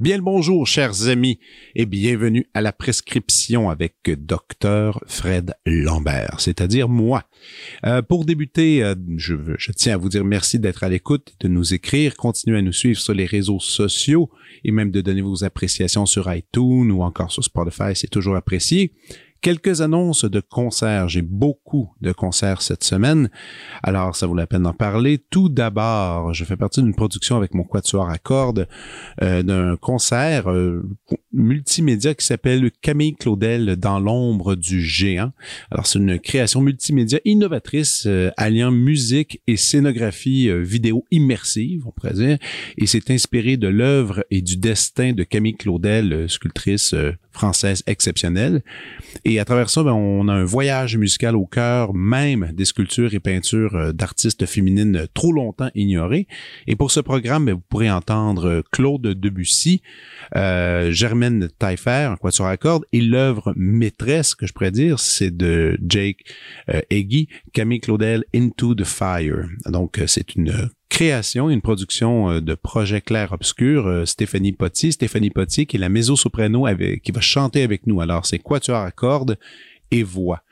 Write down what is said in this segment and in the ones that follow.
Bien le bonjour, chers amis, et bienvenue à la prescription avec Docteur Fred Lambert, c'est-à-dire moi. Euh, pour débuter, euh, je, je, tiens à vous dire merci d'être à l'écoute, de nous écrire, continuez à nous suivre sur les réseaux sociaux et même de donner vos appréciations sur iTunes ou encore sur Spotify, c'est toujours apprécié. Quelques annonces de concerts. J'ai beaucoup de concerts cette semaine. Alors, ça vaut la peine d'en parler. Tout d'abord, je fais partie d'une production avec mon quatuor à cordes euh, d'un concert euh, multimédia qui s'appelle Camille Claudel dans l'ombre du géant. Alors, c'est une création multimédia innovatrice euh, alliant musique et scénographie vidéo immersive, on pourrait dire. Et c'est inspiré de l'œuvre et du destin de Camille Claudel, sculptrice française exceptionnelle. Et à travers ça, ben, on a un voyage musical au cœur même des sculptures et peintures euh, d'artistes féminines trop longtemps ignorées. Et pour ce programme, ben, vous pourrez entendre euh, Claude Debussy, euh, Germaine Taillefer, quoi sur à cordes, et l'œuvre maîtresse, que je pourrais dire, c'est de Jake euh, Camille Claudel, Into the Fire. Donc, c'est une création, une production euh, de projet clair obscur, euh, Stéphanie Potti, Stéphanie Potti qui est la mezzo-soprano qui va chanter avec nous. Alors c'est quatuor à et voix.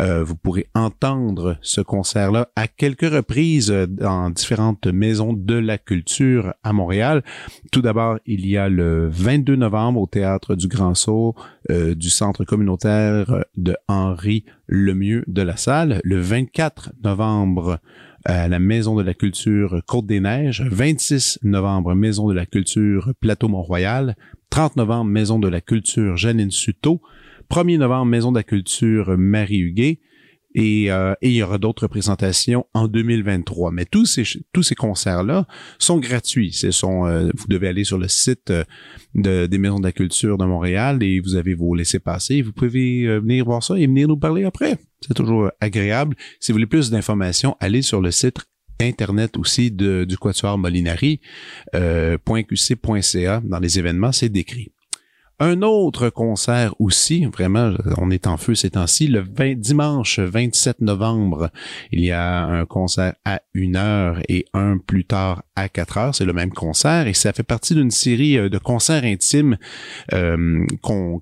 Euh, vous pourrez entendre ce concert-là à quelques reprises dans différentes maisons de la culture à Montréal. Tout d'abord, il y a le 22 novembre au théâtre du Grand Saut du centre communautaire de Henri Lemieux de la Salle. Le 24 novembre la Maison de la Culture Côte-des-Neiges, 26 novembre, Maison de la Culture Plateau Mont-Royal, 30 novembre, Maison de la Culture Janine Suto, 1er novembre, Maison de la Culture Marie Huguet, et, euh, il y aura d'autres présentations en 2023. Mais tous ces tous ces concerts là sont gratuits. Ce sont euh, vous devez aller sur le site euh, de, des maisons de la culture de Montréal et vous avez vos laissés passer. Vous pouvez venir voir ça et venir nous parler après. C'est toujours agréable. Si vous voulez plus d'informations, allez sur le site internet aussi de, du Quatuor Molinari, .qc.ca. Dans les événements, c'est décrit. Un autre concert aussi, vraiment, on est en feu ces temps-ci, le 20, dimanche 27 novembre, il y a un concert à une heure et un plus tard à 4 heures. C'est le même concert et ça fait partie d'une série euh, de concerts intimes euh,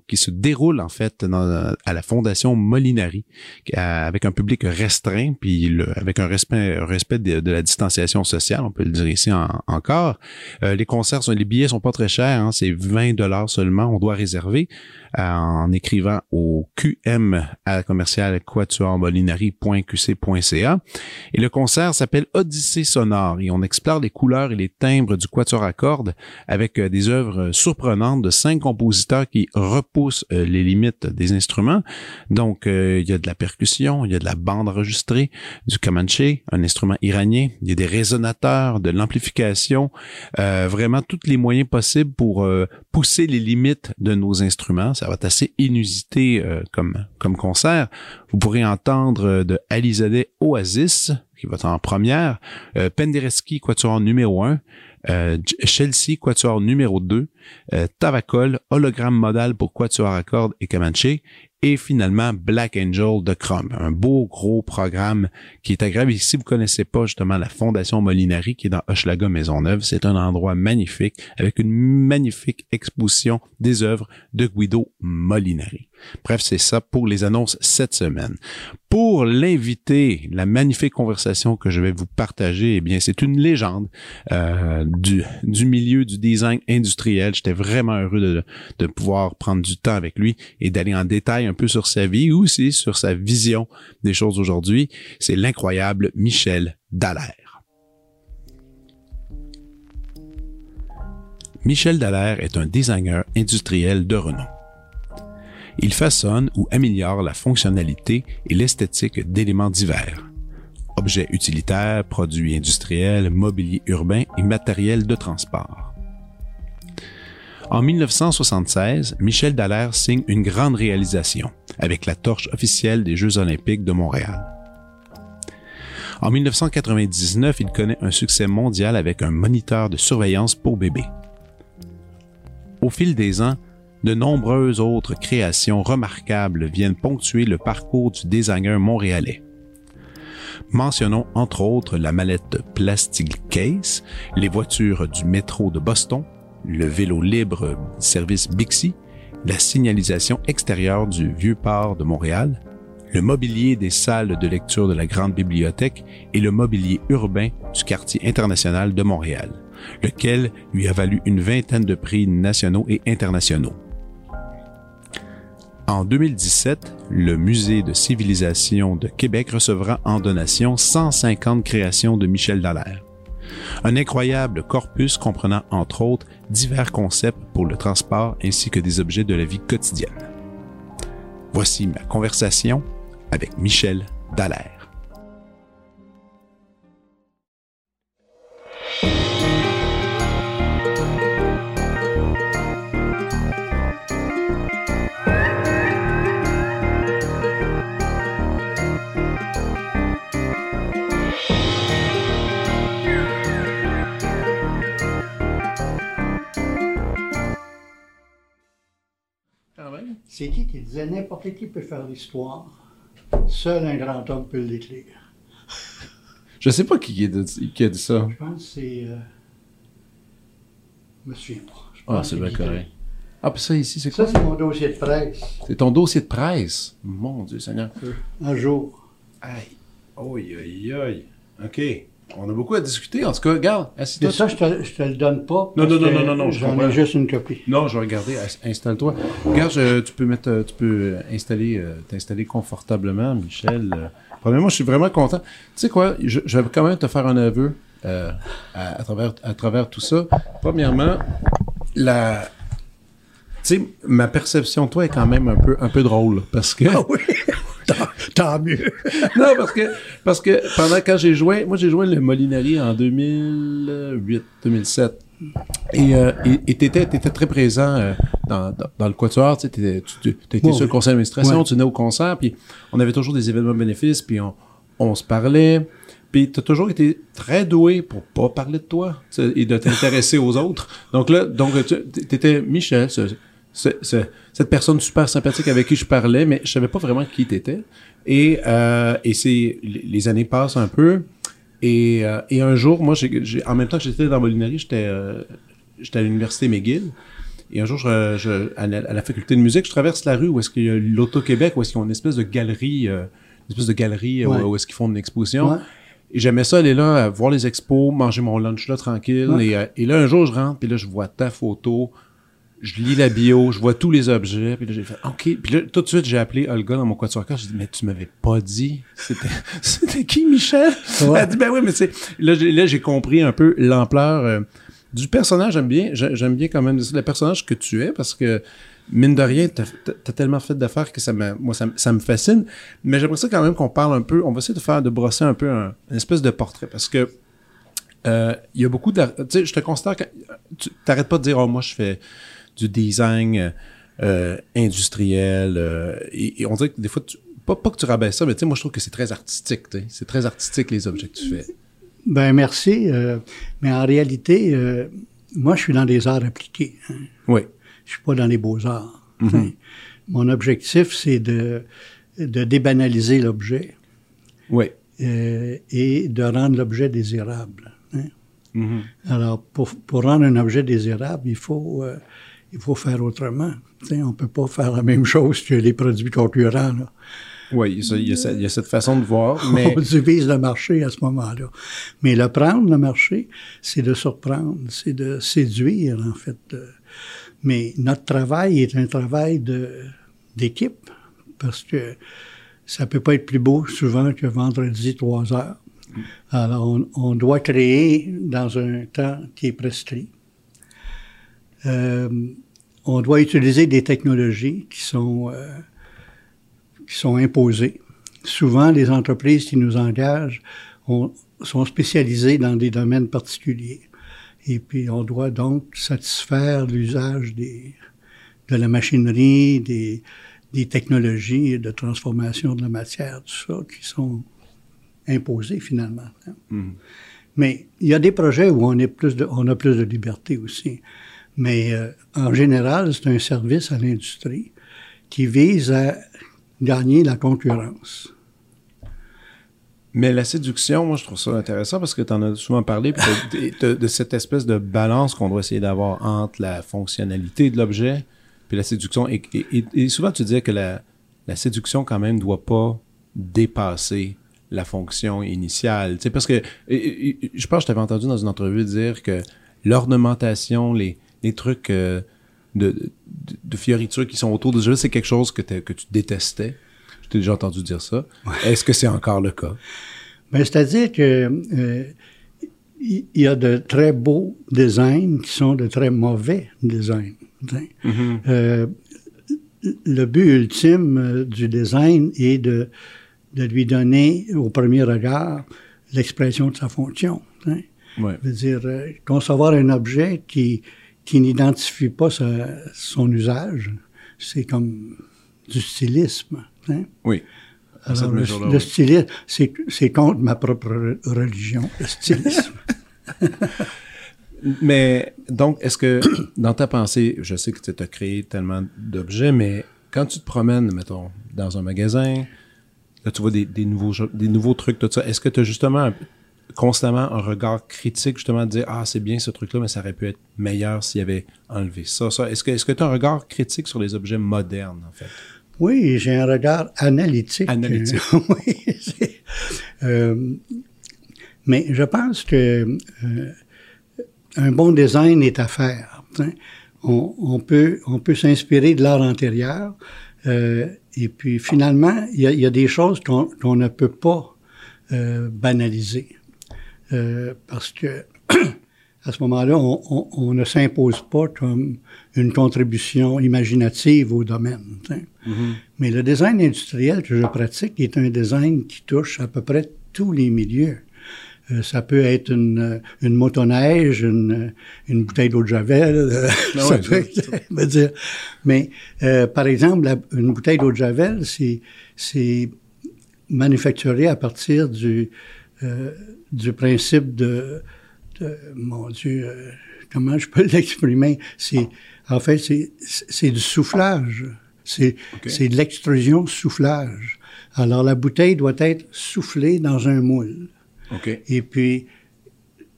qui se déroule en fait dans, à la Fondation Molinari avec un public restreint puis le, avec un respect, respect de, la distanciation sociale, on peut le dire ici encore. Euh, les concerts, sont, les billets sont pas très chers, hein, c'est 20 dollars seulement. On doit réserver euh, en écrivant au QM à commercial quatuormolinari.qc.ca. Et le concert s'appelle Odyssée sonore et on explore les couleurs et les timbres du quatuor à cordes avec euh, des œuvres surprenantes de cinq compositeurs qui repoussent euh, les limites des instruments. Donc, il y a de la percussion, il y a de la bande enregistrée, du Comanche, un instrument iranien, il y a des résonateurs, de l'amplification, vraiment tous les moyens possibles pour pousser les limites de nos instruments. Ça va être assez inusité euh, comme, comme concert. Vous pourrez entendre euh, de Alizadeh Oasis, qui va être en première, euh, Penderecki Quatuor numéro 1, euh, Chelsea Quatuor numéro 2, euh, Tavakol, hologramme modal pour Quatuor à cordes et Comanche, et finalement Black Angel de Chrome, un beau gros programme qui est agréable. Et si vous connaissez pas justement la Fondation Molinari qui est dans Hochelaga Maisonneuve, c'est un endroit magnifique avec une magnifique exposition des œuvres de Guido Molinari. Bref, c'est ça pour les annonces cette semaine. Pour l'invité, la magnifique conversation que je vais vous partager, eh bien, c'est une légende euh, du, milieu du design industriel. J'étais vraiment heureux de, de pouvoir prendre du temps avec lui et d'aller en détail un peu sur sa vie ou aussi sur sa vision des choses aujourd'hui. C'est l'incroyable Michel Dallaire. Michel Dallaire est un designer industriel de renom. Il façonne ou améliore la fonctionnalité et l'esthétique d'éléments divers. Objets utilitaires, produits industriels, mobilier urbain et matériel de transport. En 1976, Michel Dallaire signe une grande réalisation avec la torche officielle des Jeux olympiques de Montréal. En 1999, il connaît un succès mondial avec un moniteur de surveillance pour bébés. Au fil des ans, de nombreuses autres créations remarquables viennent ponctuer le parcours du designer montréalais. Mentionnons entre autres la mallette Plastic Case, les voitures du métro de Boston, le vélo libre service Bixi, la signalisation extérieure du vieux port de Montréal, le mobilier des salles de lecture de la Grande Bibliothèque et le mobilier urbain du quartier international de Montréal, lequel lui a valu une vingtaine de prix nationaux et internationaux. En 2017, le Musée de civilisation de Québec recevra en donation 150 créations de Michel Dallaire. Un incroyable corpus comprenant entre autres divers concepts pour le transport ainsi que des objets de la vie quotidienne. Voici ma conversation avec Michel Dallaire. C'est qui qui disait n'importe qui peut faire l'histoire, seul un grand homme peut l'écrire. Je sais pas qui, a dit, qui a dit ça. Je pense que c'est. Euh, je me souviens pas. Ah, c'est que bien correct. Ah, puis ça ici, c'est quoi? Ça, c'est mon dossier de presse. C'est ton dossier de presse? Mon Dieu Seigneur. Un jour. Aïe. Aïe, aïe, aïe. OK. On a beaucoup à discuter. En tout cas, regarde, assis-toi. ça, je te, je te le donne pas. Non, non, non, non, non, non, je J'en ai juste une copie. Non, je vais regarder. Ins- Installe-toi. Regarde, je- tu peux mettre, euh, tu peux installer, euh, t'installer confortablement, Michel. Euh, Premièrement, je suis vraiment content. Tu sais quoi, je, je vais quand même te faire un aveu euh, à, à travers, à travers tout ça. Premièrement, la, tu sais, ma perception de toi est quand même un peu, un peu drôle parce que. oui? tant, mieux. non, parce que, parce que pendant quand j'ai joué, moi j'ai joué le Molinari en 2008, 2007. Et euh, t'étais, t'étais très présent euh, dans, dans, dans le quatuor, tu sais, t'étais- tu Ouais, sur le conseil d'administration, Ouais. tu venais au concert, puis on avait toujours des événements bénéfices, puis on, on se parlait. Puis t'as toujours été très doué pour pas parler de toi et de t'intéresser aux autres. Donc là, donc tu t'étais Michel, ce- ce- ce- cette personne super sympathique avec qui je parlais, mais je savais pas vraiment qui t'étais. Et, euh, et c'est les années passent un peu. Et, euh, et un jour, moi, j'ai, en même temps que j'étais dans Molinari, j'étais, euh, j'étais à l'université McGill. Et un jour, je, je- à, la, à la faculté de musique, je traverse la rue où est-ce qu'il y a l'Auto-Québec, où est-ce qu'ils ont une espèce de galerie, une espèce de galerie Ouais. où, où est-ce qu'ils font une exposition. Ouais. Et j'aimais ça aller là, voir les expos, manger mon lunch là tranquille. Ouais. Et, et là, un jour, je rentre, puis là, je vois ta photo, je lis la bio, je vois tous les objets, puis là, j'ai fait OK. Puis là, tout de suite, j'ai appelé Olga dans mon quatuor car J'ai dit, mais tu m'avais pas dit. C'était, c'était qui, Michel? Ouais. Elle dit, ben oui, mais c'est. Là, j'ai, là, j'ai compris un peu l'ampleur euh, du personnage. J'aime bien, j'ai- j'aime bien quand même le personnage que tu es parce que, mine de rien, t'as, tellement fait d'affaires que ça me, moi, ça, ça me fascine. Mais j'aimerais ça quand même qu'on parle un peu. On va essayer de faire, de brosser un peu un, une espèce de portrait parce que, euh, il y a beaucoup de, tu sais, je te considère que, tu t'arrêtes pas de dire, oh, moi, je fais du design euh, euh, industriel, euh, et, et on dirait que des fois, tu, pas, pas que tu rabaisses ça, mais tu sais, moi, je trouve que c'est très artistique. C'est très artistique, les objets que tu fais. Ben merci. euh, mais en réalité, moi, je suis dans les arts appliqués. hein. Oui. Je suis pas dans les beaux-arts. Mhm. Hein. Mon objectif, c'est de, de débanaliser l'objet Oui. et de rendre l'objet désirable. hein. Mhm. Alors, pour, pour rendre un objet désirable, il faut, il faut faire autrement. On peut pas faire la même chose que les produits concurrents. Là. Oui, il y a il y, cette façon de voir, mais... On divise le marché à ce moment-là. Mais le prendre, le marché, c'est de surprendre, c'est de séduire, en fait. Mais notre travail est un travail d'équipe, parce que ça peut pas être plus beau souvent que vendredi, trois heures. Alors, on, on doit créer dans un temps qui est prescrit. Euh, on doit utiliser des technologies qui sont, euh, qui sont imposées. Souvent, les entreprises qui nous engagent ont- sont spécialisées dans des domaines particuliers. Et puis, on doit donc satisfaire l'usage des, de la machinerie, des, des technologies de transformation de la matière, tout ça, qui sont imposé finalement. Hein. Mm-hmm. Mais il y a des projets où on, est plus de, on a plus de liberté aussi. Mais euh, en général, c'est un service à l'industrie qui vise à gagner la concurrence. Mais la séduction, moi, je trouve ça intéressant parce que tu en as souvent parlé de, cette espèce de balance qu'on doit essayer d'avoir entre la fonctionnalité de l'objet puis la séduction. Et, souvent, tu disais que la, séduction, quand même, ne doit pas dépasser la fonction initiale. Tu sais, parce que je pense que je t'avais entendu dans une entrevue dire que l'ornementation, les, les trucs euh, de, de, fioritures qui sont autour de jeu, c'est quelque chose que, que tu détestais. Je t'ai déjà entendu dire ça. Est-ce que c'est encore le cas? Ben, c'est-à-dire que euh, il y a de très beaux designs qui sont de très mauvais designs. Mm-hmm. Euh, le but ultime du design est de, de lui donner au premier regard l'expression de sa fonction. Hein. Ouais. Je veux dire, concevoir un objet qui qui n'identifie pas son usage, c'est comme du stylisme. Hein? Oui. Alors, le, stylisme, c'est contre ma propre religion, le stylisme. mais donc, est-ce que dans ta pensée, je sais que tu as créé tellement d'objets, mais quand tu te promènes, mettons, dans un magasin, là, tu vois des, des nouveaux, des nouveaux trucs, tout ça, est-ce que tu as justement constamment un regard critique, justement, de dire Ah, c'est bien ce truc-là, mais ça aurait pu être meilleur s'il y avait enlevé ça. ça. Est-ce que tu as un regard critique sur les objets modernes, en fait? Oui, j'ai un regard analytique. Analytique. oui. Euh, mais je pense que euh, un bon design est à faire. On, peut, on peut s'inspirer de l'art antérieur. Euh, et puis finalement, il y a, des choses qu'on ne peut pas banaliser. Euh, parce que à ce moment-là, on, ne s'impose pas comme une contribution imaginative au domaine. Mm-hmm. Mais le design industriel que je pratique est un design qui touche à peu près tous les milieux. Euh, ça peut être une, une motoneige, une, une bouteille d'eau de javel. Euh, ah ça peut dire. Mais par exemple, une bouteille d'eau de javel, c'est manufacturé à partir du du principe de, mon Dieu, euh, comment je peux l'exprimer? C'est, en fait, c'est, du soufflage. C'est, c'est de l'extrusion soufflage. Alors, la bouteille doit être soufflée dans un moule. Et puis,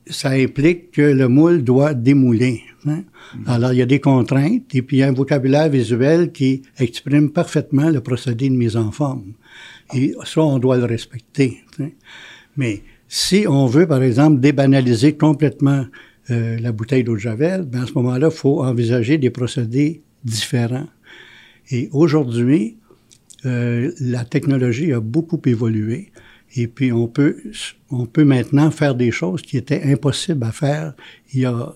ça implique que le moule doit démouler. Hein? Mhm. Alors, il y a des contraintes et puis il y a un vocabulaire visuel qui exprime parfaitement le procédé de mise en forme. Et ça, on doit le respecter. Hein. Mais si on veut, par exemple, débanaliser complètement euh, la bouteille d'eau de Javel, ben à ce moment-là, il faut envisager des procédés différents. Et aujourd'hui, euh, la technologie a beaucoup évolué. Et puis, on peut, on peut maintenant faire des choses qui étaient impossibles à faire il y a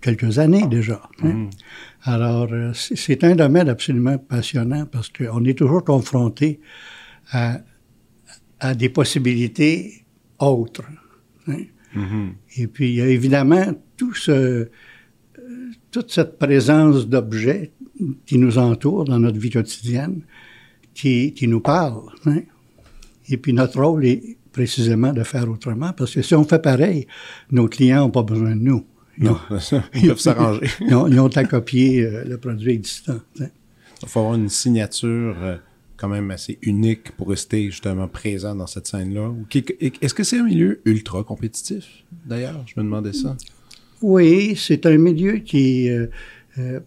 quelques années déjà. Hein. Mmh. Alors, euh, c'est un domaine absolument passionnant parce qu'on est toujours confronté à, à des possibilités autre. Hein. Mm-hmm. Et puis, il y a évidemment tout ce, toute cette présence d'objets qui nous entourent dans notre vie quotidienne, qui, qui nous parlent. Hein. Et puis, notre rôle est précisément de faire autrement, parce que si on fait pareil, nos clients n'ont pas besoin de nous. Ils, non, ils peuvent s'arranger. Ils, ont à copier euh, le produit existant. Il faut avoir une signature. Euh, quand même assez unique pour rester justement présent dans cette scène-là? Est-ce que c'est un milieu ultra compétitif, d'ailleurs? Je me demandais ça. Oui, c'est un milieu qui... Euh, euh,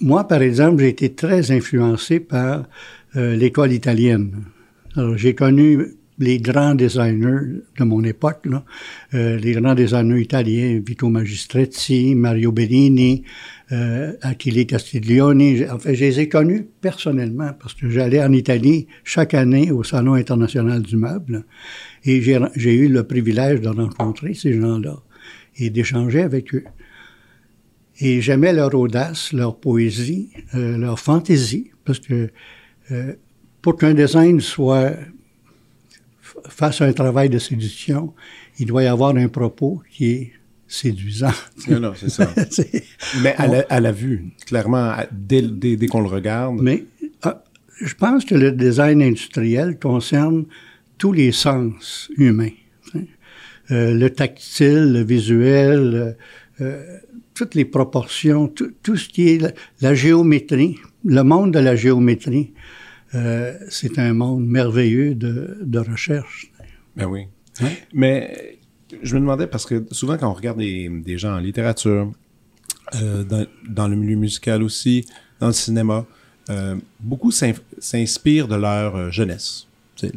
moi, par exemple, j'ai été très influencé par euh, l'école italienne. Alors, j'ai connu les grands designers de mon époque, là, les grands designers italiens, Vito Magistretti, Mario Bellini, euh, Achille Castiglioni. Enfin, je les ai connus personnellement parce que j'allais en Italie chaque année au Salon international du meuble et j'ai eu le privilège de rencontrer ces gens-là et d'échanger avec eux. Et j'aimais leur audace, leur poésie, euh, leur fantaisie, parce que euh, pour qu'un design soit fasse un travail de séduction, il doit y avoir un propos qui est séduisant. Non, non, c'est ça. Mais à la, vue, clairement, dès, qu'on le regarde. Mais ah, je pense que le design industriel concerne tous les sens humains. Euh, le tactile, le visuel, euh, toutes les proportions, tout, tout, ce qui est la, géométrie, le monde de la géométrie, euh, c'est un monde merveilleux de, de recherche. Ben oui. Mais je me demandais, parce que souvent quand on regarde des, des gens en littérature, euh, dans, dans, le milieu musical aussi, dans le cinéma, euh, beaucoup s'inspirent de leur euh, jeunesse.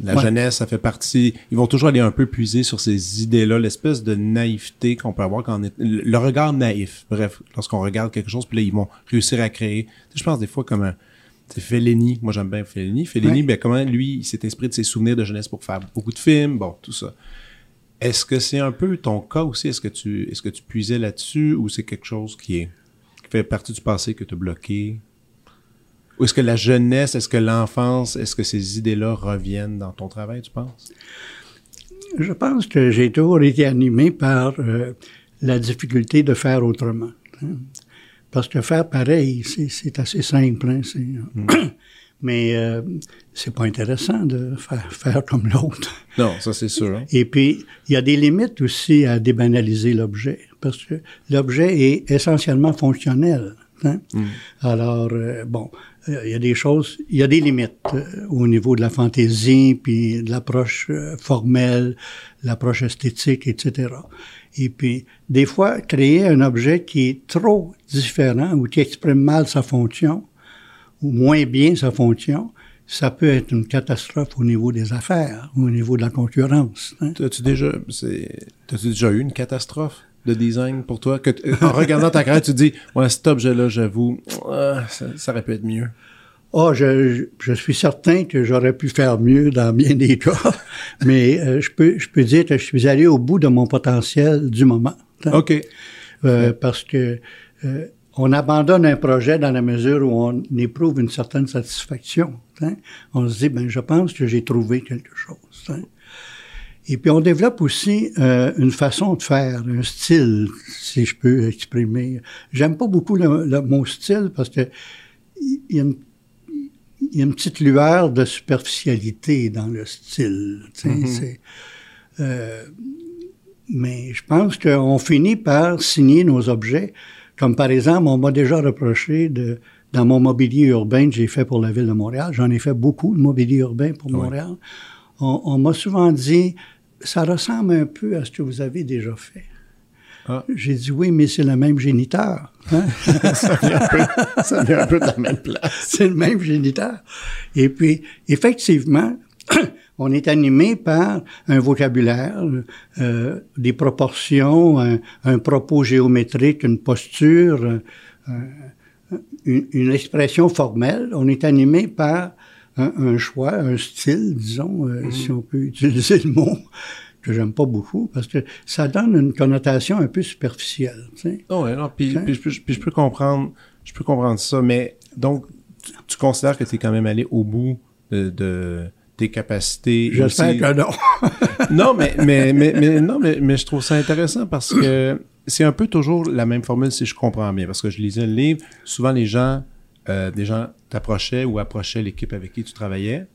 la jeunesse, ça fait partie. Ils vont toujours aller un peu puiser sur ces idées-là, l'espèce de naïveté qu'on peut avoir quand on est. Le regard naïf. Bref, lorsqu'on regarde quelque chose, puis là, ils vont réussir à créer. je pense des fois comme un. C'est Fellini. Moi, j'aime bien Fellini. Fellini, ben, comment lui, il s'est inspiré de ses souvenirs de jeunesse pour faire beaucoup de films, bon, tout ça. Est-ce que c'est un peu ton cas aussi? Est-ce que tu, est-ce que tu puisais là-dessus ou c'est quelque chose qui est, qui fait partie du passé que tu as bloqué? Ou est-ce que la jeunesse, est-ce que l'enfance, est-ce que ces idées-là reviennent dans ton travail, tu penses? Je pense que j'ai toujours été animé par euh, la difficulté de faire autrement. Hein. Parce que faire pareil, c'est assez simple. Hein, mm. Mais euh, c'est pas intéressant de faire, faire comme l'autre. Non, ça c'est sûr. Hein. Et puis, il y a des limites aussi à débanaliser l'objet, parce que l'objet est essentiellement fonctionnel. Hein? Mm. Alors, euh, bon, euh, il y a des choses, il y a des limites euh, au niveau de la fantaisie, puis de l'approche formelle, l'approche esthétique, etc. Et puis, des fois, créer un objet qui est trop différent ou qui exprime mal sa fonction, ou moins bien sa fonction, ça peut être une catastrophe au niveau des affaires, au niveau de la concurrence. Hein. As-tu déjà, as déjà eu une catastrophe? de design pour toi? Que en regardant ta carrière tu te dis ouais cet objet là j'avoue ça, aurait pu être mieux oh, je, je, suis certain que j'aurais pu faire mieux dans bien des cas, mais euh, je peux je peux dire que je suis allé au bout de mon potentiel du moment. Hein. OK. Euh, parce que euh, on abandonne un projet dans la mesure où on éprouve une certaine satisfaction. Hein. On se dit, ben, je pense que j'ai trouvé quelque chose. Hein. Et puis on développe aussi euh, une façon de faire, un style, si je peux exprimer. J'aime pas beaucoup le, le, mot style parce que il y a une il y a une petite lueur de superficialité dans le style. Mm-hmm. euh, mais je pense qu'on finit par signer nos objets. Comme par exemple, on m'a déjà reproché de, dans mon mobilier urbain que j'ai fait pour la ville de Montréal, j'en ai fait beaucoup de mobilier urbain pour Montréal, on, on m'a souvent dit, ça ressemble un peu à ce que vous avez déjà fait. Ah. J'ai dit oui, mais c'est le même géniteur. Hein? ça, vient un peu, ça vient un peu de la même place. c'est le même géniteur. Et puis, effectivement, on est animé par un vocabulaire, euh, des proportions, un, un, propos géométrique, une posture, euh, une, une, expression formelle. On est animé par un, un choix, un style, disons, euh, mm. si on peut utiliser le mot que j'aime pas beaucoup parce que ça donne une connotation un peu superficielle. Tu sais. Oh ouais, non, puis, puis, je peux comprendre, je peux comprendre ça, mais donc tu, considères que tu es quand même allé au bout de, de tes capacités. J'espère que non. non, mais, mais, mais, mais, non, mais, mais je trouve ça intéressant parce que c'est un peu toujours la même formule si je comprends bien. Parce que je lisais le livre, souvent les gens, euh, des gens t'approchaient ou approchaient l'équipe avec qui tu travaillais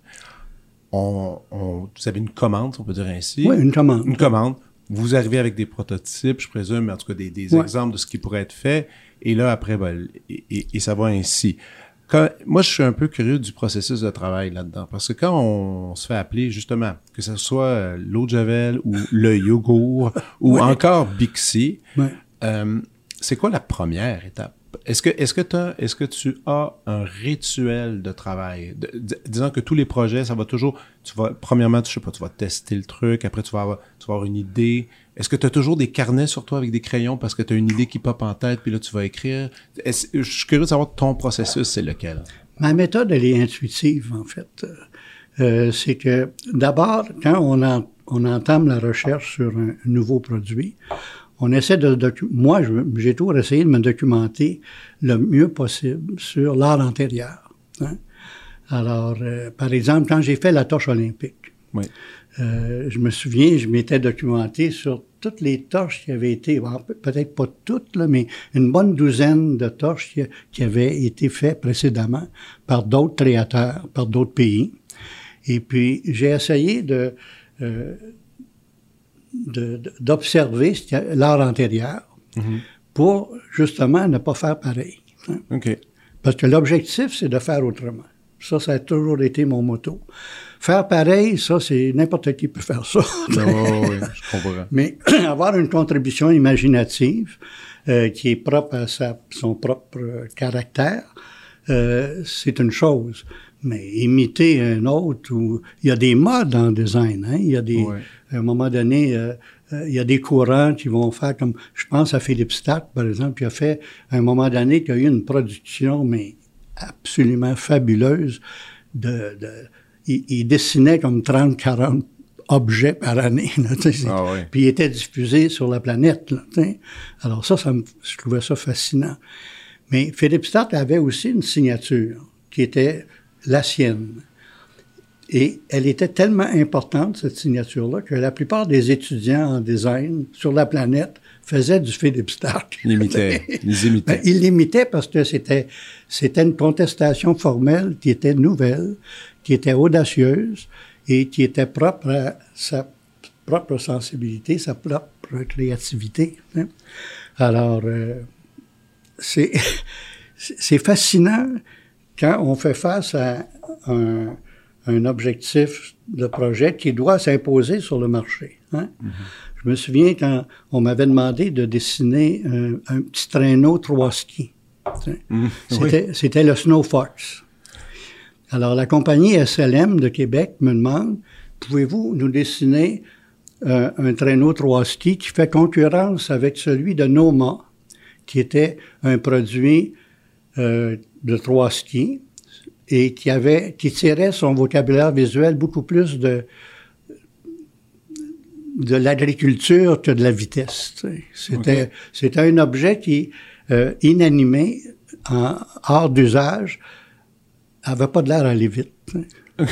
on, on, vous avez une commande, on peut dire ainsi. Oui, une commande. Une commande. Vous arrivez avec des prototypes, je présume, mais en tout cas des, des exemples de ce qui pourrait être fait. Et là, après, ben, et, et, ça va ainsi. Quand, moi, je suis un peu curieux du processus de travail là-dedans. Parce que quand on, se fait appeler, justement, que ce soit euh, l'eau de Javel ou le yogourt ou encore Bixi, euh, c'est quoi la première étape? Est-ce que, est-ce que, est-ce que tu as un rituel de travail? disons que tous les projets, ça va toujours, tu vas, premièrement, tu sais pas, tu vas tester le truc, après tu vas avoir, tu vas avoir une idée. Est-ce que tu as toujours des carnets sur toi avec des crayons parce que tu as une idée qui pop en tête, puis là tu vas écrire? je suis curieux de savoir ton processus, c'est lequel? Ma méthode, elle est intuitive, en fait. Euh, c'est que d'abord, quand on, on entame la recherche sur un nouveau produit, on essaie de moi j'ai toujours essayé de me documenter le mieux possible sur l'art antérieur. Hein. Alors, euh, par exemple, quand j'ai fait la torche olympique, euh, je me souviens, je m'étais documenté sur toutes les torches qui avaient été, peut-être pas toutes, là, mais une bonne douzaine de torches qui, qui avaient été faites précédemment par d'autres créateurs, par d'autres pays. Et puis, j'ai essayé de, euh, d'observer l'art antérieur mm-hmm. pour justement ne pas faire pareil. Hein. Parce que l'objectif, c'est de faire autrement. Ça, ça a toujours été mon motto. Faire pareil, ça, c'est n'importe qui peut faire ça. oui, je comprends. Mais avoir une contribution imaginative euh, qui est propre à sa, son propre caractère, euh, c'est une chose. Mais imiter un autre, ou il y a des modes en design. Hein? Il y a des, à un moment donné, euh, euh, il y a des courants qui vont faire comme, je pense à Philippe Stark, par exemple, qui a fait, à un moment donné, qui a eu une production, mais absolument fabuleuse. De, de il, dessinait comme 30, 40 objets par année. Là, ah Puis il était diffusé sur la planète. Là, Alors ça, ça je trouvais ça fascinant. Mais Philippe Stark avait aussi une signature qui était la sienne. Et elle était tellement importante, cette signature-là, que la plupart des étudiants en design sur la planète faisaient du Philip Stark. Ils l'imitaient. Ils imitaient. Ben, ils l'imitaient parce que c'était, c'était une contestation formelle qui était nouvelle, qui était audacieuse et qui était propre à sa propre sensibilité, sa propre créativité. Hein. Alors, euh, c'est, c'est fascinant quand on fait face à un, un objectif de projet qui doit s'imposer sur le marché. Hein? Mm-hmm. Je me souviens quand on m'avait demandé de dessiner un, petit traîneau trois skis. Mm-hmm. C'était le Snow Fox. Alors la compagnie SLM de Québec me demande, pouvez-vous nous dessiner euh, un traîneau trois skis qui fait concurrence avec celui de Noma, qui était un produit euh, de trois skis et qui avait, qui tirait son vocabulaire visuel beaucoup plus de, de l'agriculture que de la vitesse. C'était, un objet qui, euh, inanimé, en hors d'usage, avait pas de l'air à aller vite.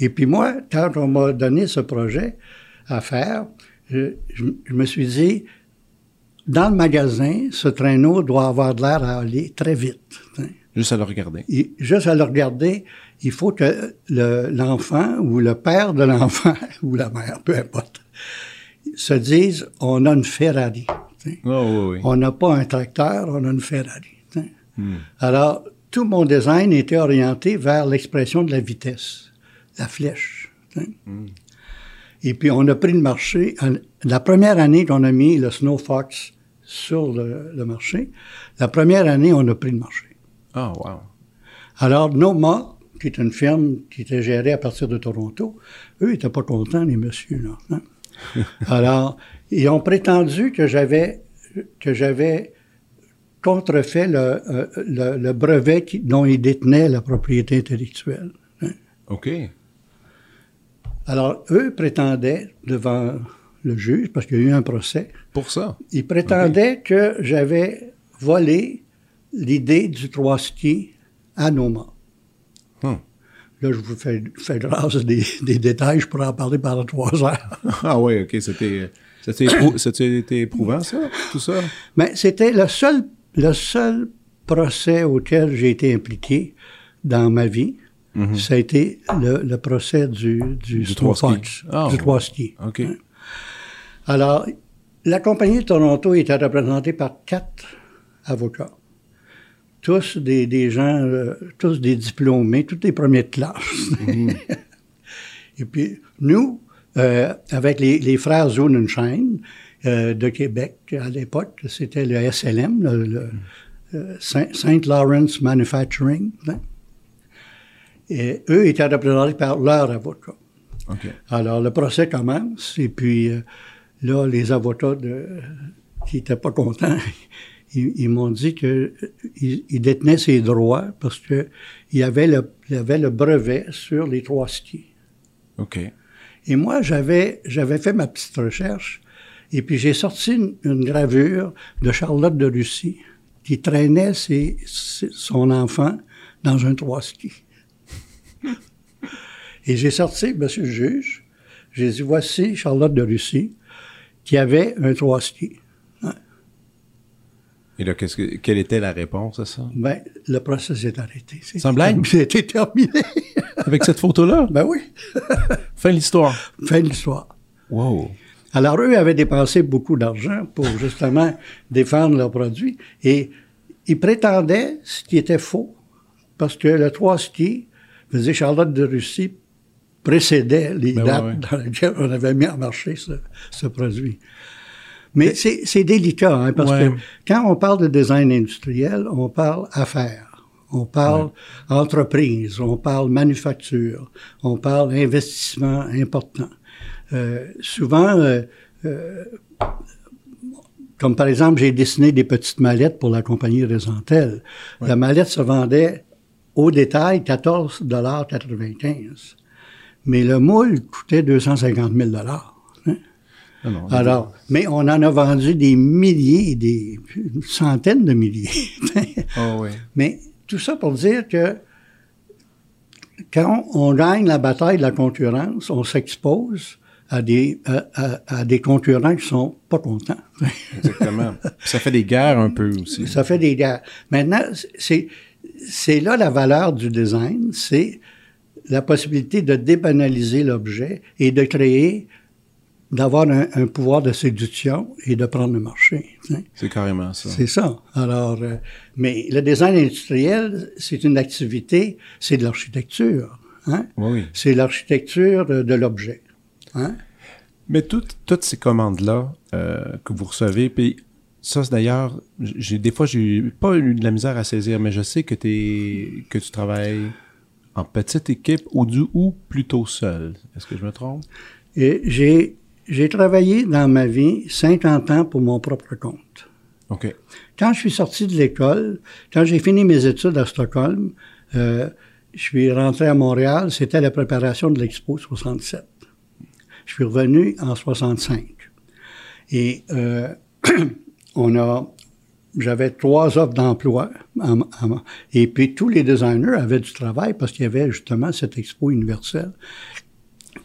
Et puis moi, quand on m'a donné ce projet à faire, je, je, me suis dit, dans le magasin, ce traîneau doit avoir de l'air à aller très vite. Juste à le regarder. juste à le regarder, il faut que l'enfant ou le père de l'enfant ou la mère, peu importe, se dise on a une Ferrari. Oh, on n'a pas un tracteur, on a une Ferrari. Hmm. Alors, tout mon design était orienté vers l'expression de la vitesse, la flèche. Hmm. Et puis, on a pris le marché. La première année qu'on a mis le Snow Fox sur le marché, la première année, on a pris le marché. Ah, wow. Alors, Noma, qui est une firme qui était gérée à partir de Toronto, eux n'étaient pas contents, les messieurs, là. Hein. Alors, ils ont prétendu que j'avais, que j'avais contrefait le, euh, le, brevet dont ils détenaient la propriété intellectuelle. Hein. OK. Alors, eux prétendaient devant le juge, parce qu'il y a eu un procès. Pour ça? Ils prétendaient que j'avais volé l'idée du trois ski à Noma. Hum. Là, je vous fais, fais grâce des, des, détails, je pourrais en parler pendant trois heures. ah oui, OK, c'était... C'était éprouvant, ça, tout ça? Mais ben, c'était le seul, le seul procès auquel j'ai été impliqué dans ma vie. Mm-hmm. Ça a été le, le procès du, du, du trois ski. Ah, du trois ski. OK. Alors, la compagnie de Toronto était représentée par quatre avocats tous des, des gens, euh, tous des diplômés, toutes les premières classes. Mhm. Et puis, nous, euh, avec les, les frères Zonenschein euh, de Québec à l'époque, c'était le SLM, le, euh, Saint, Lawrence Manufacturing. Hein. Et eux étaient représentés par leur avocat. Alors, le procès commence, et puis là, les avocats de, qui n'étaient pas contents, ils, m'ont dit qu'ils il détenaient ses droits parce qu'il y avait le, il avait le brevet sur les trois skis. OK. Et moi, j'avais, j'avais fait ma petite recherche et puis j'ai sorti une, gravure de Charlotte de Russie qui traînait ses, son enfant dans un trois skis. et j'ai sorti, monsieur le juge, j'ai dit, voici Charlotte de Russie qui avait un trois skis. Et là, que, quelle était la réponse à ça? Ben, le procès s'est arrêté. Sans blague? C'était terminé. Avec cette photo-là? Ben oui. fin de l'histoire. Fin de l'histoire. Wow. Alors, eux avaient dépensé beaucoup d'argent pour justement défendre leurs produits et ils prétendaient, ce qui était faux, parce que le 3 ski, faisait Charlotte de Russie, précédait les Ben dates ouais, ouais. dans lesquelles on avait mis en marché ce, ce produit. Mais c'est c'est délicat, hein, parce Ouais. que quand on parle de design industriel, on parle affaires, on parle entreprise, on parle manufacture, on parle investissement important. Euh, souvent, euh, euh, comme par exemple, j'ai dessiné des petites mallettes pour la compagnie Résentel. La mallette se vendait au détail 14,95 Mais le moule coûtait 250 000 non, Alors, mais on en a vendu des milliers, des une centaine de milliers. Oh, oui. mais tout ça pour dire que quand on gagne la bataille de la concurrence, on s'expose à des, à, à- à des concurrents qui sont pas contents. Exactement. Ça fait des guerres un peu aussi. Ça fait des guerres. Maintenant, c'est, c'est là la valeur du design, c'est la possibilité de débanaliser l'objet et de créer, d'avoir un, un pouvoir de séduction et de prendre le marché. C'est carrément ça. C'est ça. Alors, euh, mais le design industriel, c'est une activité, c'est de l'architecture. Hein? Oui, oui. C'est l'architecture de, de l'objet. Hein? Mais toutes, toutes ces commandes-là euh, que vous recevez, puis ça, c'est d'ailleurs, j'ai des fois, j'ai pas eu de la misère à saisir, mais je sais que, t'es, que tu travailles en petite équipe ou, du, ou plutôt seul. Est-ce que je me trompe? J'ai, j'ai travaillé dans ma vie 50 ans pour mon propre compte. OK. Quand je suis sorti de l'école, quand j'ai fini mes études à Stockholm, euh, je suis rentré à Montréal, c'était la préparation de l'Expo 67. Je suis revenu en 65. Et euh, on a, j'avais trois offres d'emploi. et puis tous les designers avaient du travail parce qu'il y avait justement cette Expo universelle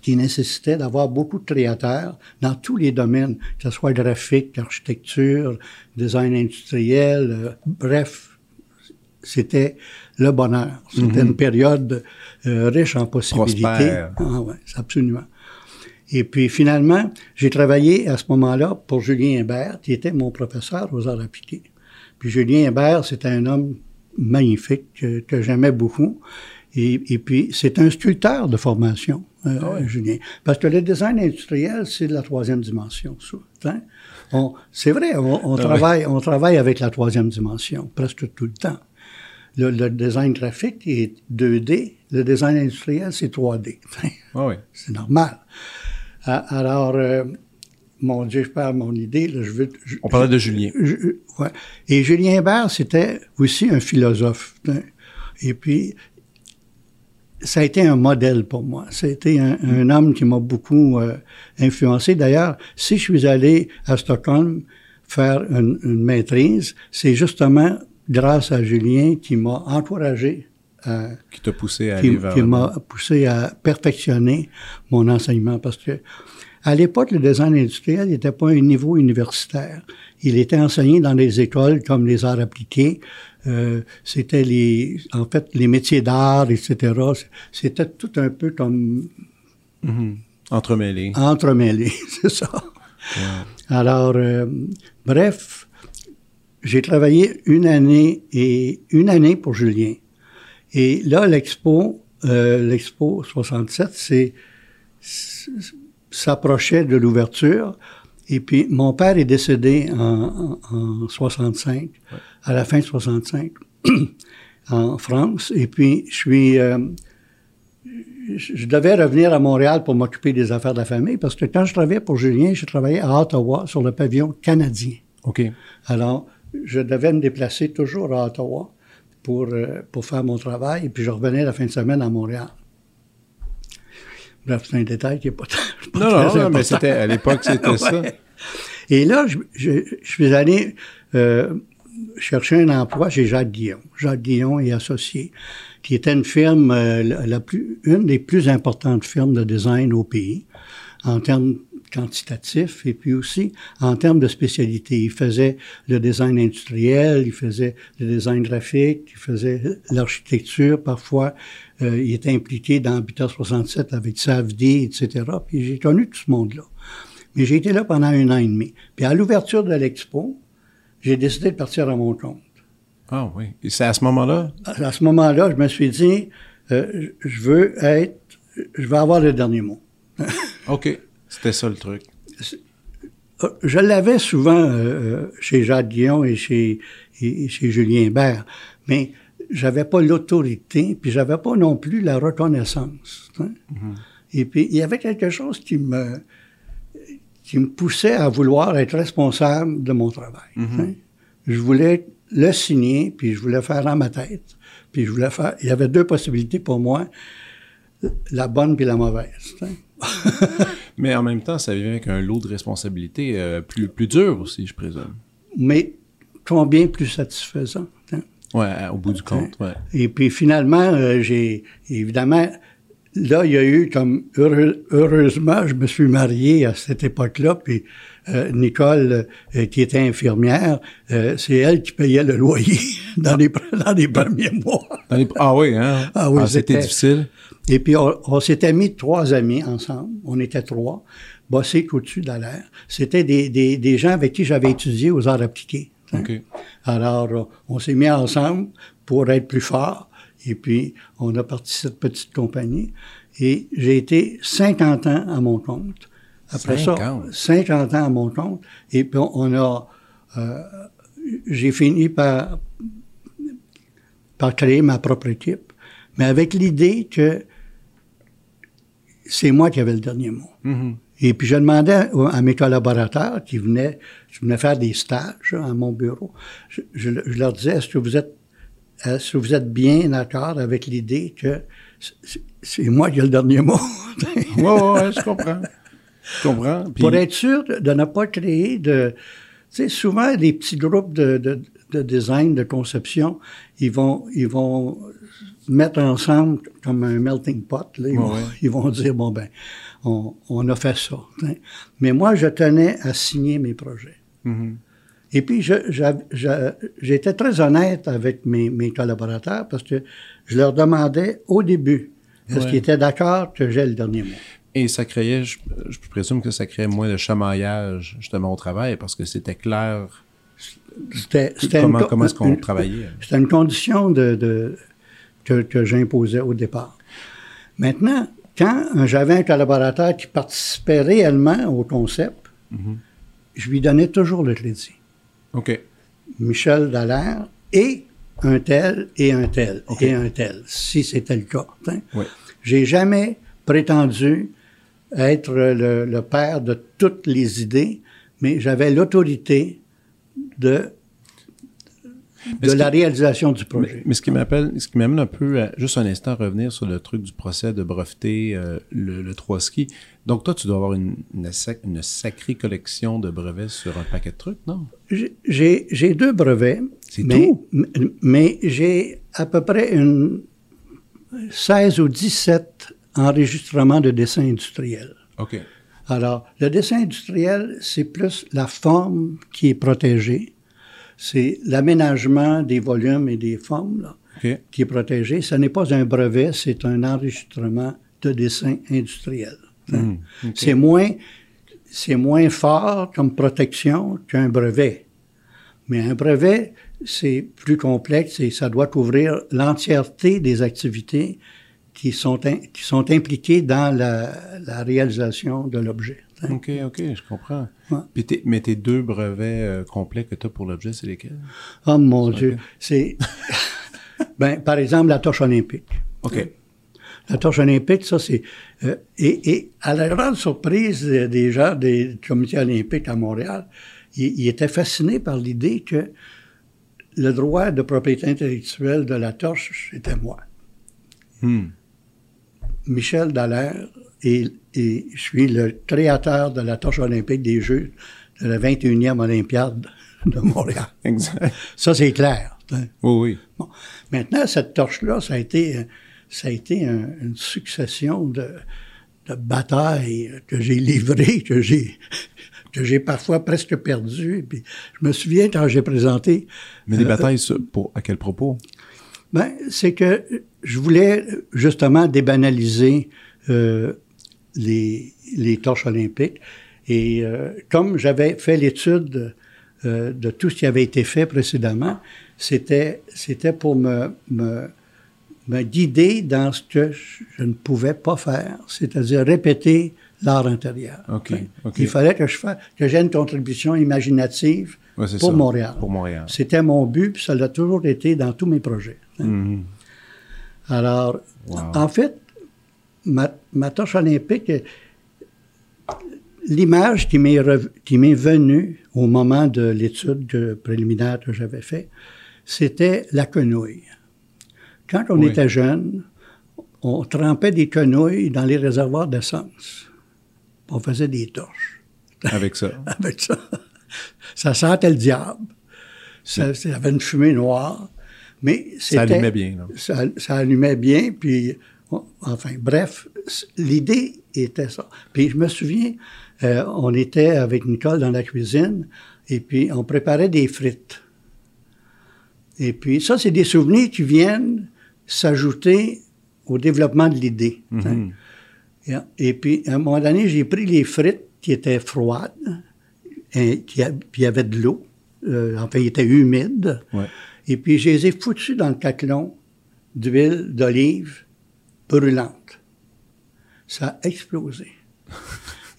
qui nécessitait d'avoir beaucoup de créateurs dans tous les domaines, que ce soit graphique, architecture, design industriel, euh, bref, c'était le bonheur. C'était une période euh, riche en possibilités. Ah ouais, absolument. Et puis finalement, j'ai travaillé à ce moment-là pour Julien Hébert, qui était mon professeur aux arts appliqués. Puis Julien Hébert, c'était un homme magnifique que, que j'aimais beaucoup. Et, et puis, c'est un sculpteur de formation, euh, Julien. Parce que le design industriel, c'est de la troisième dimension, hein. C'est vrai, on, on travaille, on travaille avec la troisième dimension presque tout le temps. Le, le design graphique est 2D, le design industriel, c'est 3D. Ah oui. C'est normal. Ah, Alors, euh, mon Dieu, je perds mon idée. Là, je veux, je- On parlait de Julien. je- ouais. Et Julien Hébert, c'était aussi un philosophe. hein. Et puis, ça a été un modèle pour moi. Ça a été un, un homme qui m'a beaucoup euh, influencé. D'ailleurs, si je suis allé à Stockholm faire une, une maîtrise, c'est justement grâce à Julien qui m'a encouragé à Qui t'a poussé à qui, aller vers qui m'a poussé à perfectionner mon enseignement parce que à l'époque, le design industriel n'était pas un niveau universitaire. Il était enseigné dans des écoles comme les arts appliqués. Euh, c'était les, en fait, les métiers d'art, etc. C'était tout un peu comme Mhm. Entremêlé. entremêlé, c'est ça. Alors, euh, bref, j'ai travaillé une année et une année pour Julien. Et là, l'expo, euh, l'expo 67, c'est c'est- s'approchait de l'ouverture. Et puis, mon père est décédé en, en, en 65, à la fin de 65, en France. Et puis, je suis, euh, je je devais revenir à Montréal pour m'occuper des affaires de la famille parce que quand je travaillais pour Julien, je travaillais à Ottawa sur le pavillon canadien. OK. Alors, je devais me déplacer toujours à Ottawa pour, euh, pour faire mon travail et puis je revenais la fin de semaine à Montréal. Bref, c'est un détail qui n'est pas, très- pas Non, très non, non, mais important. c'était, à l'époque, c'était ça. Et là, je, je- je suis allé euh, chercher un emploi chez Jacques Guillon. Jacques Guillon et Associés, qui était une firme, euh, la, la plus, une des plus importantes firmes de design au pays, en termes quantitatifs et puis aussi en termes de spécialité. Il faisait le design industriel, il faisait le design graphique, il faisait l'architecture parfois, Euh, il était impliqué dans Habitat 67 avec Savdi, etc. Puis j'ai connu tout ce monde-là. Mais j'ai été là pendant un an et demi. Puis à l'ouverture de l'expo, j'ai décidé de partir à mon compte. Ah oui. Et c'est à ce moment-là? À ce moment-là, je me suis dit, euh, je veux être, je veux avoir le dernier mot. OK. C'était ça le truc. Je l'avais souvent euh, chez Jacques Guillon et chez, et chez Julien Bert, mais j'avais pas l'autorité, puis j'avais pas non plus la reconnaissance. Hein. Mm-hmm. Et puis, il y avait quelque chose qui me, qui me poussait à vouloir être responsable de mon travail. Mm-hmm. Hein. Je voulais le signer, puis je voulais faire dans ma tête. Puis je voulais faire... Il y avait deux possibilités pour moi, la bonne puis la mauvaise. Mais en même temps, ça vient avec un lot de responsabilités euh, plus, plus dur aussi, je présume. Mais combien plus satisfaisant. Hein? Ouais, au bout du compte, ouais. Et puis finalement, euh, j'ai évidemment là, il y a eu comme heureusement, je me suis marié à cette époque-là, puis euh, Nicole, euh, qui était infirmière, euh, c'est elle qui payait le loyer dans les, dans les premiers mois. ah oui, hein? Ah oui, ah, c'était difficile. Et puis, on, s'était mis trois amis ensemble. On était trois. Bossé de l'air. C'était des, des, des, gens avec qui j'avais étudié aux arts appliqués. Alors, on s'est mis ensemble pour être plus forts. Et puis, on a parti cette petite compagnie. Et j'ai été 50 ans à mon compte. Après 50. ça, 50 ans à mon compte. Et puis, on a... Euh, j'ai fini par, par créer ma propre équipe, mais avec l'idée que c'est moi qui avais le dernier mot. Mm-hmm. Et puis je demandais à mes collaborateurs qui venaient, je venais faire des stages à mon bureau, je, je leur disais, est-ce que vous êtes est-ce que vous êtes bien d'accord avec l'idée que c'est moi qui ai le dernier mot? oui, oui, je comprends. Je comprends. Pour être sûr de, ne pas créer de... Tu sais, souvent, les petits groupes de, de, design, de conception, ils vont, ils vont mettre ensemble comme un melting pot. Là. Ils, vont, dire, bon, ben, on, on a fait ça. Mais moi, je tenais à signer mes projets. Mm-hmm. Et puis, j'étais très honnête avec mes, mes, collaborateurs parce que je leur demandais au début est-ce qu'ils étaient d'accord que j'ai le dernier mot? Et ça créait, je, présume que ça créait moins de chamaillage justement au travail parce que c'était clair c'était, comment, comment est-ce qu'on travaillait. C'était une condition de, de que, que j'imposais au départ. Maintenant, quand j'avais un collaborateur qui participait réellement au concept, mm-hmm. Je lui donnais toujours le crédit. OK. Michel Dallaire et un tel et un tel et un tel, si c'était le cas. Hein. Oui. J'ai jamais prétendu être le, père de toutes les idées, mais j'avais l'autorité de de la réalisation du projet. Mais, ce qui m'appelle, ce qui m'amène un peu, à, juste un instant, à revenir sur le truc du procès de breveter euh, le, le 3 ski. Donc toi, tu dois avoir une, une, sacrée collection de brevets sur un paquet de trucs, non? J'ai deux brevets. C'est tout? Mais j'ai à peu près une 16 ou 17 enregistrements de dessins industriels. OK. Alors, le dessin industriel, c'est plus la forme qui est protégée c'est l'aménagement des volumes et des formes qui est protégé. Ce n'est pas un brevet, c'est un enregistrement de dessin industriel. Hmm, c'est moins, c'est moins fort comme protection qu'un brevet. Mais un brevet, c'est plus complexe et ça doit couvrir l'entièreté des activités qui sont, qui sont impliquées dans la réalisation de l'objet. OK, OK, je comprends. mais tes deux brevets euh, complets que tu as pour l'objet, c'est lesquels? Oh mon Dieu, c'est... ben, par exemple, la torche olympique. OK. La torche olympique, ça, c'est... Euh, et, à la grande surprise des gens des comités olympiques à Montréal, ils, étaient fascinés par l'idée que le droit de propriété intellectuelle de la torche, c'était moi. Hmm. Michel Dallaire et, je suis le créateur de la torche olympique des Jeux de la 21e Olympiade de Montréal. Exact. Ça, c'est clair. Hein. Oui, oui. Maintenant, cette torche-là, ça a été, ça a été une succession de, de batailles que j'ai livrées, que j'ai que j'ai parfois presque perdues. Puis je me souviens quand j'ai présenté... Mais des euh, batailles pour, à quel propos? Ben, c'est que je voulais justement débanaliser euh, les, les torches olympiques. Et euh, comme j'avais fait l'étude de tout ce qui avait été fait précédemment, c'était, c'était pour me, me, me guider dans ce que je ne pouvais pas faire, c'est-à-dire répéter l'art intérieur. OK, Hein? OK. Il fallait que je fasse, que j'ai une contribution imaginative Ouais, pour ça. Montréal. Pour Montréal. C'était mon but, puis ça l'a toujours été dans tous mes projets. hein. Mhm. Alors, Wow. en fait, ma, ma torche olympique, l'image qui m'est qui m'est venue au moment de l'étude préliminaire que j'avais fait, c'était la quenouille. Quand on Oui. était jeune, on trempait des quenouilles dans les réservoirs d'essence. On faisait des torches Avec ça. avec ça. Ça sentait le diable. Ça, ça avait une fumée noire. Mais Ça allumait bien. ça, ça allumait bien, puis on- enfin, bref, l'idée était ça. Puis je me souviens, euh, on était avec Nicole dans la cuisine, et puis on préparait des frites. Et puis ça, c'est des souvenirs qui viennent s'ajouter au développement de l'idée. Mhm. Et, et puis, à un moment donné, j'ai pris les frites qui étaient froides, et qui puis il y avait de l'eau. Euh, enfin, ils étaient humides. Ouais. Et puis, je les ai foutus dans le caclon d'huile d'olive brûlante. Ça a explosé.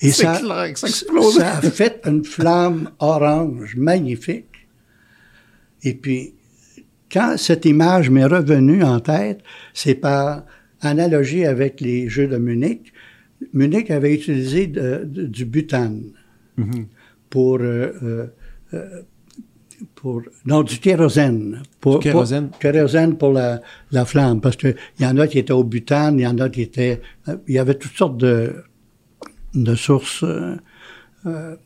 Et ça, clair ça ça a fait une flamme orange magnifique. Et puis, quand cette image m'est revenue en tête, c'est par analogie avec les Jeux de Munich. Munich avait utilisé de- de- du butane Mhm. pour, euh, euh, euh, pour non du kérosène pour Du kérosène? pour, kérosène pour la, la flamme parce que il y en a qui étaient au butane il y en a qui étaient euh, il y avait toutes sortes de de sources euh, euh,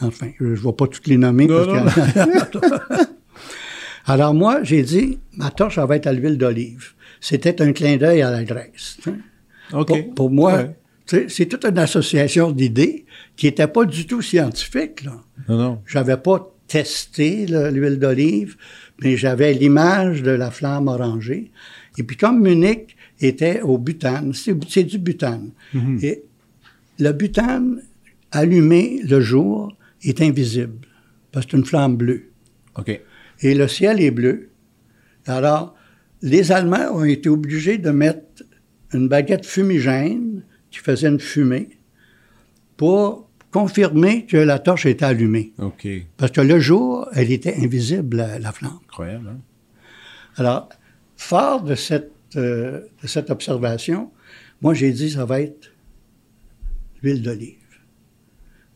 enfin je ne vais pas toutes les nommer Non, parce que- alors moi j'ai dit ma torche elle va être à l'huile d'olive c'était un clin d'œil à la Grèce. Pour, pour moi, Ouais. c'est toute une association d'idées qui n'était pas du tout scientifique. Là. Non, non. J'avais pas testé l'huile d'olive, mais j'avais l'image de la flamme orangée. Et puis comme Munich était au butane, c'est du butane. Et le butane allumé le jour est invisible parce que c'est une flamme bleue OK. Et le ciel est bleu. Alors, les Allemands ont été obligés de mettre une baguette fumigène qui faisait une fumée pour confirmer que la torche était allumée. OK. Parce que le jour, elle était invisible, la, la flamme. Incroyable, hein? Alors, fort de cette, euh, de cette observation, moi, j'ai dit, ça va être l'huile d'olive.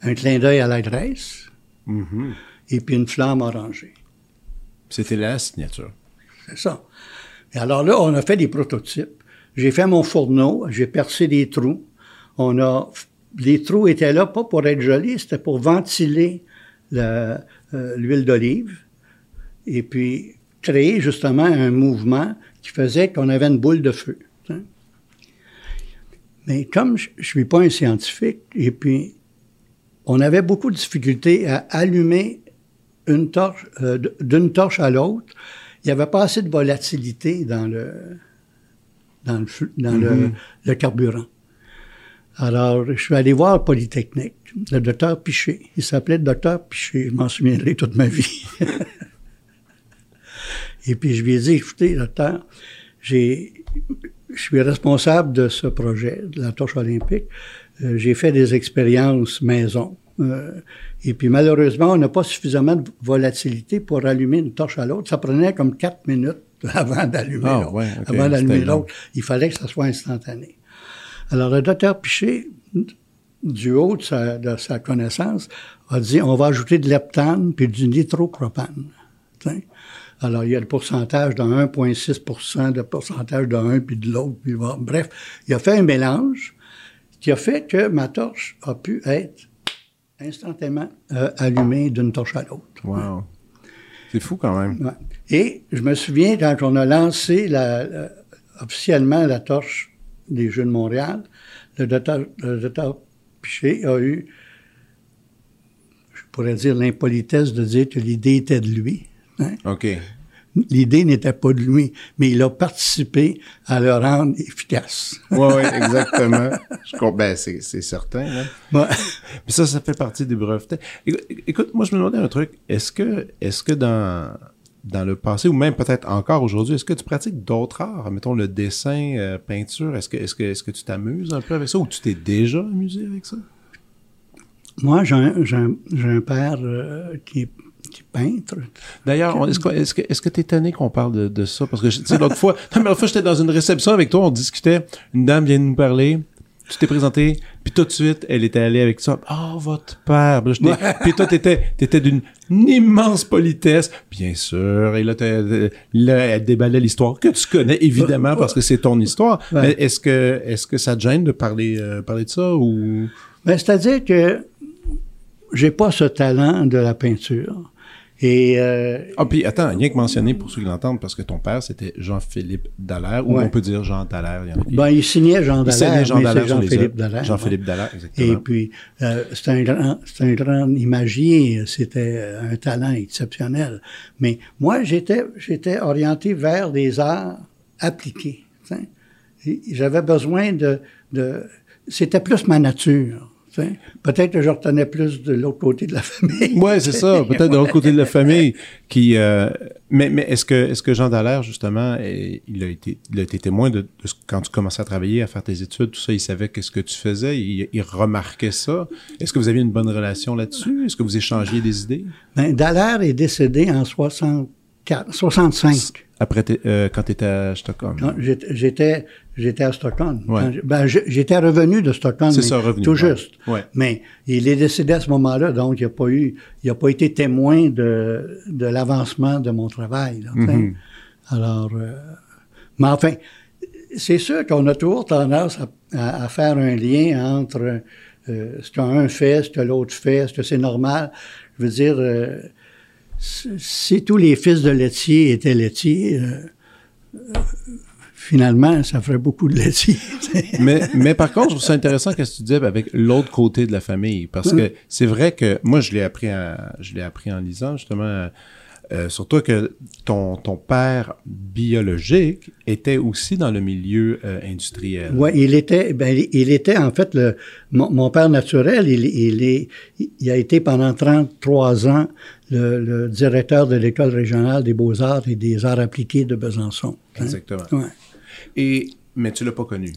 Un clin d'œil à la Grèce Mhm. et puis une flamme orangée. C'était la signature. C'est ça. Et alors là, on a fait des prototypes. J'ai fait mon fourneau, j'ai percé des trous. On a, les trous étaient là pas pour être jolis, c'était pour ventiler euh, l'huile d'olive et puis créer justement un mouvement qui faisait qu'on avait une boule de feu. Mais comme je ne suis pas un scientifique, et puis on avait beaucoup de difficultés à allumer torche, euh, d'une torche à l'autre, il n'y avait pas assez de volatilité dans le, dans le, dans le, le carburant. Alors, je suis allé voir Polytechnique, le docteur Piché. Il s'appelait le docteur Piché, je m'en souviendrai toute ma vie. Et puis, je lui ai dit, écoutez, docteur, j'ai, je suis responsable de ce projet, de la torche olympique. Euh, j'ai fait des expériences maison. Euh, et puis, malheureusement, on n'a pas suffisamment de volatilité pour allumer une torche à l'autre. Ça prenait comme quatre minutes avant d'allumer Ah, l'autre. ouais, avant d'allumer l'autre. Il fallait que ça soit instantané. Alors, le docteur Piché, du haut de sa, de sa connaissance, a dit on va ajouter de l'heptane puis du nitropropane. Alors, il y a le pourcentage de 1,6% de pourcentage de un puis de l'autre. Puis bon, bref, il a fait un mélange qui a fait que ma torche a pu être instantanément euh, allumée d'une torche à l'autre. Wow. C'est fou quand même. Ouais. Et je me souviens quand on a lancé la- la- officiellement la torche des Jeux de Montréal, le docteur, le docteur Piché a eu, je pourrais dire, l'impolitesse de dire que l'idée était de lui. hein. OK. L'idée n'était pas de lui, mais il a participé à le rendre efficace. Oui, oui, exactement. Je comprends. Ben, c'est, certain. Là. Ouais. Puis ça, ça fait partie des brevets. Écoute, moi, je me demandais un truc. Est-ce que, est-ce que dans, dans le passé, ou même peut-être encore aujourd'hui, est-ce que tu pratiques d'autres arts? Mettons le dessin, euh, peinture. Est-ce que, est-ce que, est-ce que tu t'amuses un peu avec ça ou tu t'es déjà amusé avec ça? Moi, j'ai un, j'ai un, j'ai un père euh, qui est est peintre. D'ailleurs, est-ce que est-ce que est-ce que t'es étonné qu'on parle de, de ça? Parce que tu sais l'autre fois, l'autre fois j'étais dans une réception avec toi, on discutait, une dame vient de nous parler, tu t'es présenté, puis tout de suite elle était allée avec ça, oh votre père, Puis là, puis toi t'étais t'étais d'une immense politesse, bien sûr, et là, elle déballait l'histoire que tu connais évidemment parce que c'est ton histoire. Ouais. Mais est-ce que est-ce que ça te gêne de parler euh, parler de ça ou? Ben, c'est-à-dire que j'ai pas ce talent de la peinture. Et euh, Ah, puis attends, rien que mentionner pour ceux qui l'entendent, parce que ton père, c'était Jean-Philippe Dallaire, ou Ouais. on peut dire Jean Dallaire. Il y en a qui- ben, il signait Jean Dallaire, Jean mais Dallaire Jean-Philippe. Dallaire. Jean-Philippe. Dallaire, Et exactement. puis, euh, c'est un grand, c'est un grand imagier, c'était un talent exceptionnel. Mais moi, j'étais, j'étais orienté vers des arts appliqués. Et J'avais besoin de, de, c'était plus ma nature. Peut-être que je retenais plus de l'autre côté de la famille. Ouais, c'est ça. Peut-être de l'autre côté de la famille, qui. euh, mais mais est-ce que est-ce que Jean Dallaire justement, est- il a été il a été témoin de, quand tu commençais à travailler, à faire tes études, tout ça, il savait qu'est-ce que tu faisais, il, il remarquait ça. Est-ce que vous aviez une bonne relation là-dessus? Est-ce que vous échangiez des idées? Ben, Dallaire est décédé en 64, 65. Après euh, quand tu étais à Stockholm Quand J'étais, j'étais, à Stockholm. Ouais. Ben, j'étais revenu de Stockholm. C'est mais ça, revenu, Tout ouais. juste. Ouais. Mais il est décédé à ce moment-là, donc il n'a pas eu, il a pas été témoin de, de l'avancement de mon travail. là. Mhm. Alors, euh, mais enfin, c'est sûr qu'on a toujours tendance à, à- à faire un lien entre euh, ce qu'un fait, ce que l'autre fait, ce que c'est normal. Je veux dire, euh, si, tous les fils de laitiers étaient laitiers, euh, euh, finalement, ça ferait beaucoup de laitiers. mais, mais par contre, je trouve ça intéressant qu'est-ce que tu disais avec l'autre côté de la famille. Parce que c'est vrai que moi, je l'ai appris, à- je l'ai appris en lisant, justement, euh, surtout que ton, ton père biologique était aussi dans le milieu euh, industriel. Oui, il était, ben, il- était en fait le, mon, mon père naturel. Il, il est, il a été pendant 33 ans le, le directeur de l'école régionale des beaux arts et des arts appliqués de Besançon. hein. Exactement. Ouais. Et, mais tu l'as pas connu?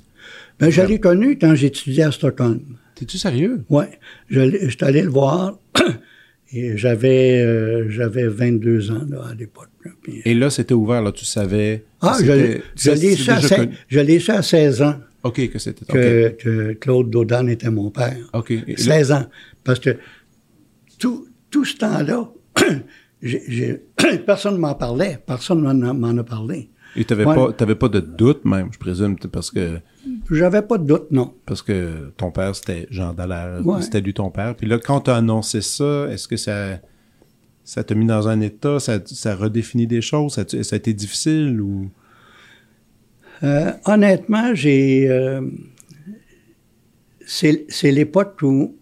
Ben, je l'ai connu quand j'étudiais à Stockholm. T'es-tu sérieux? Oui, je, l'ai- j'étais allé le voir et j'avais, euh, j'avais 22 ans là, à l'époque. Puis- Et là, c'était ouvert, là, tu savais. ah, je, l'ai- je su à déjà seize- connu. je l'ai su à 16 ans OK, que c'était. que, que Claude Daudan était mon père. OK. Et là- 16 ans. Parce que tout, tout ce temps-là, personne ne m'en parlait. Personne m'en m'en a parlé. Et t'avais Ouais. pas, pas de doute même, je présume, parce que, J'avais pas de doute, non. parce que ton père, c'était Jean Dallaire. Ouais. C'était lui ton père. Puis là, quand t'as annoncé ça, est-ce que ça, ça t'a mis dans un état, ça, ça redéfinit des choses, ça, ça a été difficile ou? Euh, honnêtement, j'ai. euh, c'est c'est l'époque où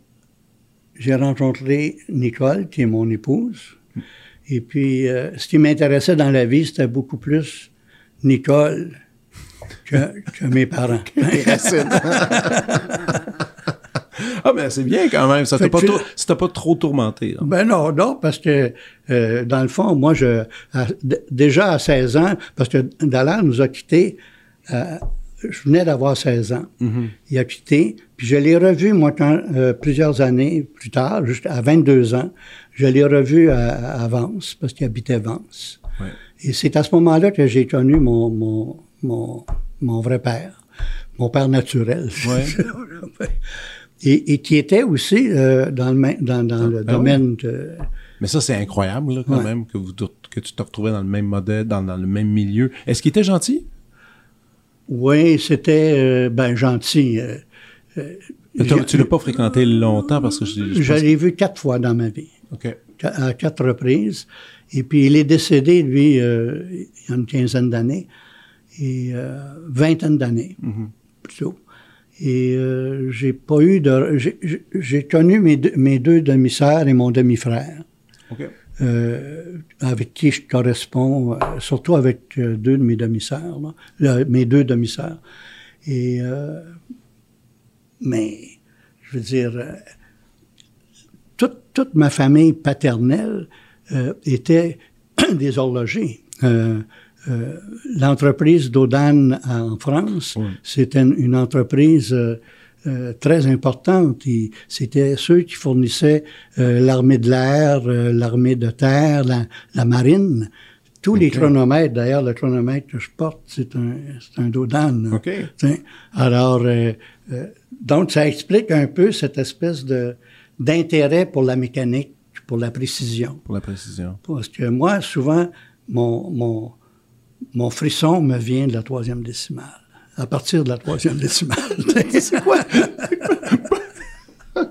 j'ai rencontré Nicole, qui est mon épouse. Et puis, euh, ce qui m'intéressait dans la vie, c'était beaucoup plus Nicole que, que mes parents. Ah, mais c'est bien quand même. Ça t'a pas, t'a pas trop tourmenté. là. Ben non, non, parce que euh, dans le fond, moi, je à- déjà à 16 ans, parce que Dallaire nous a quittés, euh, je venais d'avoir 16 ans. Il a quitté, puis je l'ai revu, moi, quand, euh, plusieurs années plus tard, jusqu'à 22 ans, je l'ai revu à, à Vence, parce qu'il habitait Vence. Ouais. Et c'est à ce moment-là que j'ai connu mon, mon, mon, mon vrai père, mon père naturel. Ouais. et, et qui était aussi euh, dans le, dans, le ben domaine de... Mais ça, c'est incroyable, là, quand Ouais. même, que, vous, te- que tu te retrouvais dans le même modèle, dans, dans le même milieu. Est-ce qu'il était gentil? Oui, c'était euh, ben gentil. euh, euh, tu l'as pas fréquenté longtemps parce que je, je Je l'ai vu quatre fois dans ma vie, OK. à quatre reprises. Et puis il est décédé, lui, euh, il y a une quinzaine d'années, et euh, vingtaine d'années, plutôt. Et euh, j'ai pas eu de... j'ai- connu mes deux, mes deux demi-sœurs et mon demi-frère. Euh, avec qui je corresponds, euh, surtout avec deux de mes demi-sœurs, mes deux demi-sœurs. Et, mais, je veux dire, toute, toute ma famille paternelle était des horlogers. L'entreprise d'Audane en France, c'était une, entreprise euh, très importante. C'était ceux qui fournissaient euh, l'armée de l'air, euh, l'armée de terre, la, marine. Tous les chronomètres, d'ailleurs, le chronomètre que je porte, c'est un, un Dodan. Alors, donc, ça explique un peu cette espèce de d'intérêt pour la mécanique, pour la précision. Pour la précision. Parce que moi, souvent, mon, mon, mon frisson me vient de la troisième décimale à partir de la troisième décimale. c'est quoi?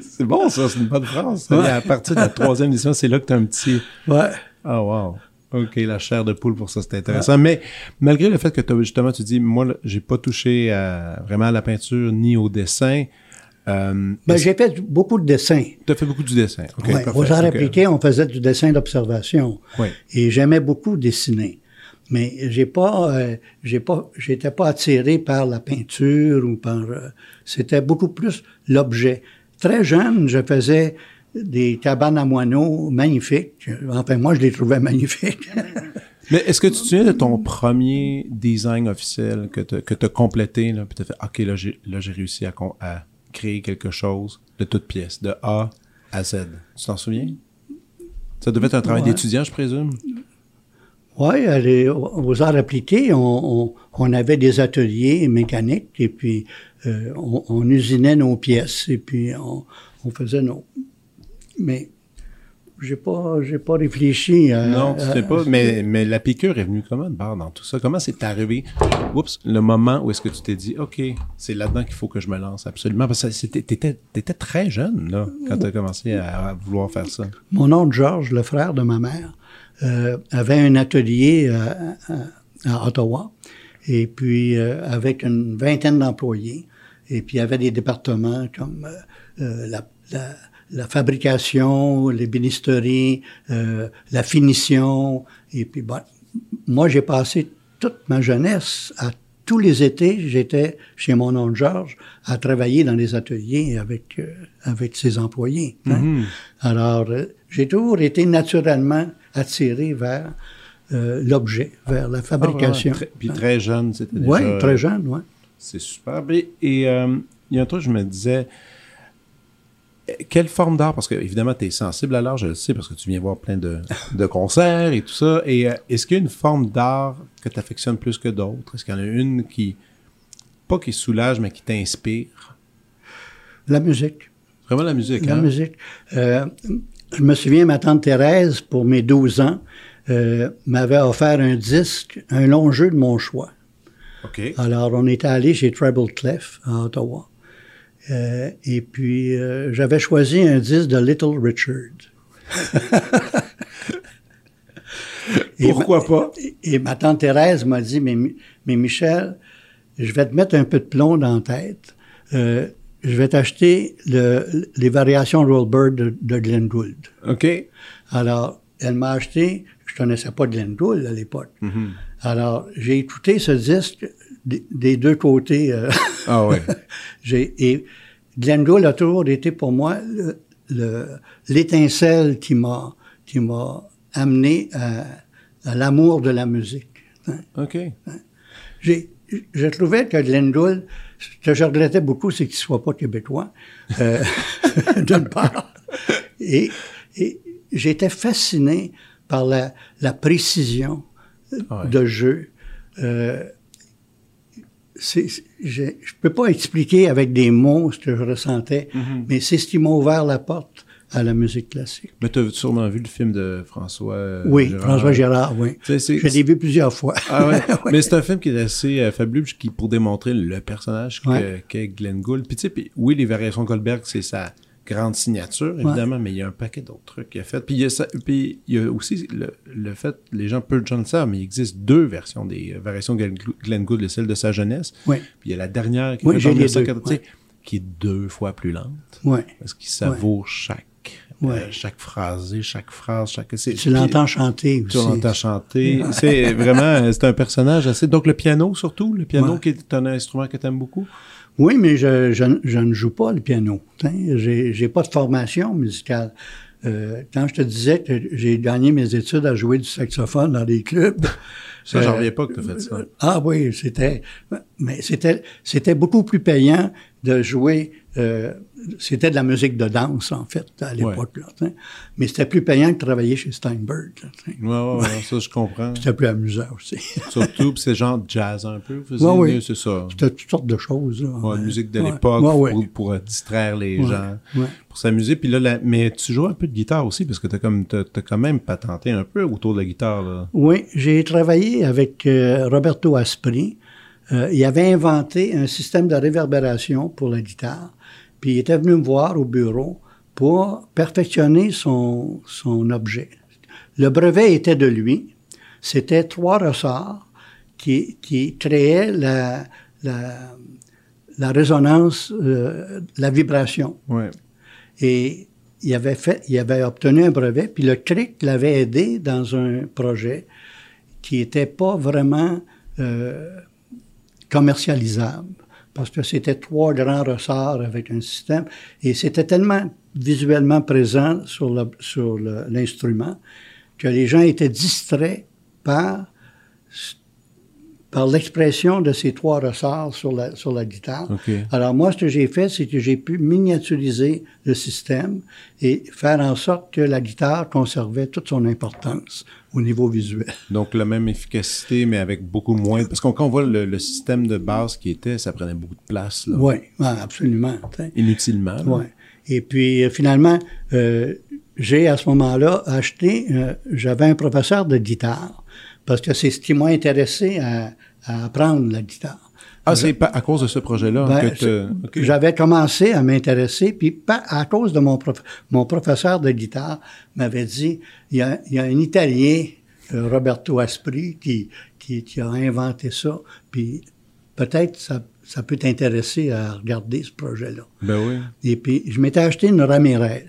c'est bon, ça, c'est une bonne phrase. À partir de la troisième décimale, c'est là que tu as un petit. Ouais. Ah, wow. OK, la chair de poule pour ça, c'est intéressant. Mais malgré le fait que justement, tu dis, moi, j'ai pas touché vraiment à la peinture ni au dessin. Euh, ben, j'ai fait beaucoup de dessins. Tu as fait beaucoup du dessin. Okay, ouais, aux arts appliqués, on faisait du dessin d'observation. Ouais. Et j'aimais beaucoup dessiner. Mais j'ai pas, euh, j'ai pas, j'étais pas attiré par la peinture ou par. Euh, c'était beaucoup plus l'objet. Très jeune, je faisais des cabanes à moineaux magnifiques. Enfin, moi, je les trouvais magnifiques. Mais est-ce que tu te souviens de ton premier design officiel que tu as complété, là, puis tu as fait, OK, là, j'ai, réussi à, à créer quelque chose de toute pièce, de A à Z. Tu t'en souviens? Ça devait être un travail d'étudiant, je présume? Oui, aux arts appliqués, on, on, avait des ateliers mécaniques et puis euh, on, on, usinait nos pièces et puis on, faisait nos. Mais j'ai pas, j'ai pas réfléchi. À, non, tu sais pas. Mais, mais la piqûre est venue comment dans tout ça? Comment c'est arrivé? Oups, le moment où est-ce que tu t'es dit, ok, c'est là-dedans qu'il faut que je me lance absolument parce que t'étais, étais très jeune là quand tu as commencé à, à, vouloir faire ça. Mon oncle Georges, le frère de ma mère, euh, avait un atelier euh, à, Ottawa, et puis euh, avec une vingtaine d'employés. Et puis il y avait des départements comme la, la, la, fabrication, l'ébénisterie, la finition. Et puis bon, moi j'ai passé toute ma jeunesse à tous les étés, j'étais chez mon oncle Georges à travailler dans les ateliers avec avec ses employés. Hein. Mm-hmm. Alors, j'ai toujours été naturellement attiré vers euh, l'objet, vers la fabrication. Ah, puis très jeune, c'était déjà... Oui, très jeune, oui. C'est super. Et, euh, il y a un truc, je me disais, quelle forme d'art, parce que évidemment, tu es sensible à l'art, je le sais, parce que tu viens voir plein de, de concerts et tout ça. Et euh, est-ce qu'il y a une forme d'art que tu affectionnes plus que d'autres? Est-ce qu'il y en a une qui, pas qui soulage, mais qui t'inspire? La musique. Vraiment la musique, La hein? musique. Euh, je me souviens, ma tante Thérèse, pour mes 12 ans, euh, m'avait offert un disque, un long jeu de mon choix. OK. Alors, on était allé chez Treble Clef à Ottawa. Euh, et puis, euh, j'avais choisi un disque de Little Richard. Pourquoi pas? Et, ma tante Thérèse m'a dit, mais, mais Michel, je vais te mettre un peu de plomb dans la tête. Je vais t'acheter le, les variations Rollbird de, de Glenn Gould. OK. Alors, elle m'a acheté, je connaissais pas Glenn Gould à l'époque. Mm-hmm. Alors, j'ai écouté ce disque des, deux côtés. Euh, ah ouais. j'ai, et Glenn Gould a toujours été pour moi le, l'étincelle qui m'a, qui m'a amené à, à l'amour de la musique. Hein. OK. Hein. J'ai, je trouvais que Glenn Gould, ce que je regrettais beaucoup, c'est qu'il ne soit pas québécois, euh, d'une part. Et, et j'étais fasciné par la, la précision ah de jeu. Euh, je ne peux pas expliquer avec des mots ce que je ressentais, Mm-hmm. mais c'est ce qui m'a ouvert la porte à la musique classique. Mais tu as sûrement vu le film de François euh, Oui, Gérard. François Gérard, oui. Je l'ai vu plusieurs fois. Ah ouais? Ouais. Mais c'est un film qui est assez euh, fabuleux qui, pour démontrer le personnage que- Ouais. qu'est Glenn Gould. Puis tu sais, oui, les variations Goldberg, c'est sa grande signature, évidemment, mais il y a un paquet d'autres trucs qu'il a fait. Puis il y a, ça, puis il y a aussi le, le fait, les gens peu de gens le savent, mais il existe deux versions des euh, variations Glenn Glenn Gould, celle de sa jeunesse. Oui, Puis il y a la dernière qui est j'ai en les deux, 1940, tu sais, qui est deux fois plus lente. oui. Parce qu'il savoure chaque chaque, euh, chaque phrasé, chaque phrase, chaque. Tu l'entends chanter aussi. Tu l'entends chanter. c'est vraiment, c'est un personnage assez. Donc le piano surtout, le piano qui est un instrument que tu aimes beaucoup? Oui, mais je, je, je, ne joue pas le piano. J'ai, j'ai pas de formation musicale. Euh, quand je te disais que j'ai gagné mes études à jouer du saxophone dans des clubs. Ça, j'en reviens pas que tu as fait ça. Euh, ah oui, c'était, mais c'était, c'était beaucoup plus payant de jouer euh, c'était de la musique de danse, en fait, à l'époque. Mais c'était plus payant que de travailler chez Steinberg. Oui, ouais, ça, je comprends. C'était plus amusant aussi. Surtout, c'est genre jazz un peu, vous oui, c'est ça. C'était toutes sortes de choses. Là, musique de l'époque pour, pour, distraire les gens, pour s'amuser. Puis là, mais tu joues un peu de guitare aussi, parce que tu as, comme, as, quand même patenté un peu autour de la guitare. Là. Oui, j'ai travaillé avec euh, Roberto Aspri. Euh, il avait inventé un système de réverbération pour la guitare puis il était venu me voir au bureau pour perfectionner son, son objet. Le brevet était de lui. C'était trois ressorts qui, qui créaient la, la, la résonance, euh, la vibration. Ouais. Et il avait fait, il avait obtenu un brevet, puis le CRIC l'avait aidé dans un projet qui n'était pas vraiment euh, commercialisable parce que c'était trois grands ressorts avec un système, et c'était tellement visuellement présent sur, l'instrument que les gens étaient distraits par, par l'expression de ces trois ressorts sur la, sur la guitare. Alors moi, ce que j'ai fait, c'est que j'ai pu miniaturiser le système et faire en sorte que la guitare conservait toute son importance au niveau visuel. Donc, la même efficacité, mais avec beaucoup moins. Parce qu'on quand on voit le, système de base qui était, ça prenait beaucoup de place. Oui, absolument. Inutilement. Oui. Et puis, euh, finalement, euh, j'ai à ce moment-là acheté, euh, j'avais un professeur de guitare, parce que c'est ce qui m'a intéressé à, apprendre la guitare. Ah, c'est pas à cause de ce projet-là ben, que J'avais commencé à m'intéresser, puis pas à cause de mon, mon professeur de guitare m'avait dit, il y a, il y a un Italien, euh, Roberto Aspri, qui, qui, qui, a inventé ça, puis peut-être ça, ça peut t'intéresser à regarder ce projet-là. Ben oui. Et puis, je m'étais acheté une Ramirez,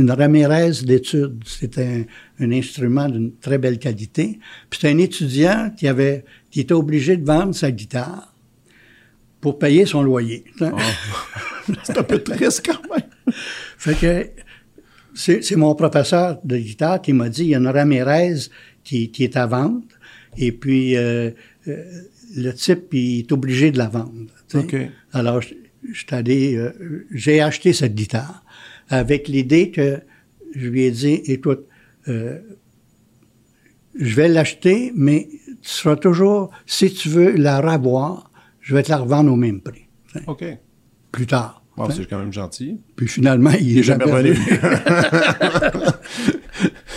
une Ramirez d'études. C'était un, un, instrument d'une très belle qualité. Puis c'était un étudiant qui avait, qui était obligé de vendre sa guitare pour payer son loyer. Ah. c'est un peu triste quand même. fait que c'est mon professeur de guitare qui m'a dit, il y a une Ramirez qui, qui est à vendre, et puis euh, euh, le type il est obligé de la vendre. Alors, je, allé, euh, j'ai acheté cette guitare avec l'idée que je lui ai dit, écoute, je vais l'acheter, mais tu seras toujours, si tu veux la revoir, je vais te la revendre au même prix. OK. Plus tard. c'est quand même gentil. Puis finalement, il, est jamais revenu.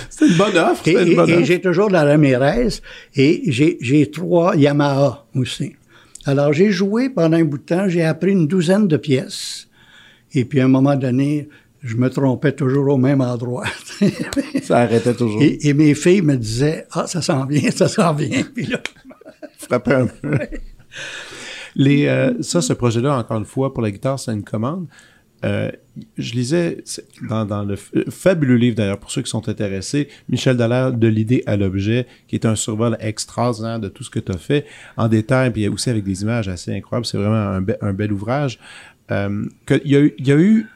c'est une bonne offre. Et, et j'ai toujours la Ramirez et j'ai trois Yamaha aussi. Alors, j'ai joué pendant un bout de temps, j'ai appris une douzaine de pièces. Et puis, à un moment donné, je me trompais toujours au même endroit. ça arrêtait toujours. Et, mes filles me disaient, ah, ça s'en vient, ça s'en vient. Puis là... Frappais un peu. Les, euh, ça, ce projet-là, encore une fois, pour la guitare, c'est une commande. Euh, je lisais dans, dans, le fabuleux livre d'ailleurs pour ceux qui sont intéressés, Michel Dallaire de l'idée à l'objet, qui est un survol extraordinaire de tout ce que tu as fait en détail, puis aussi avec des images assez incroyables. C'est vraiment un, un, bel ouvrage. Euh, que, il, y a eu, il y a eu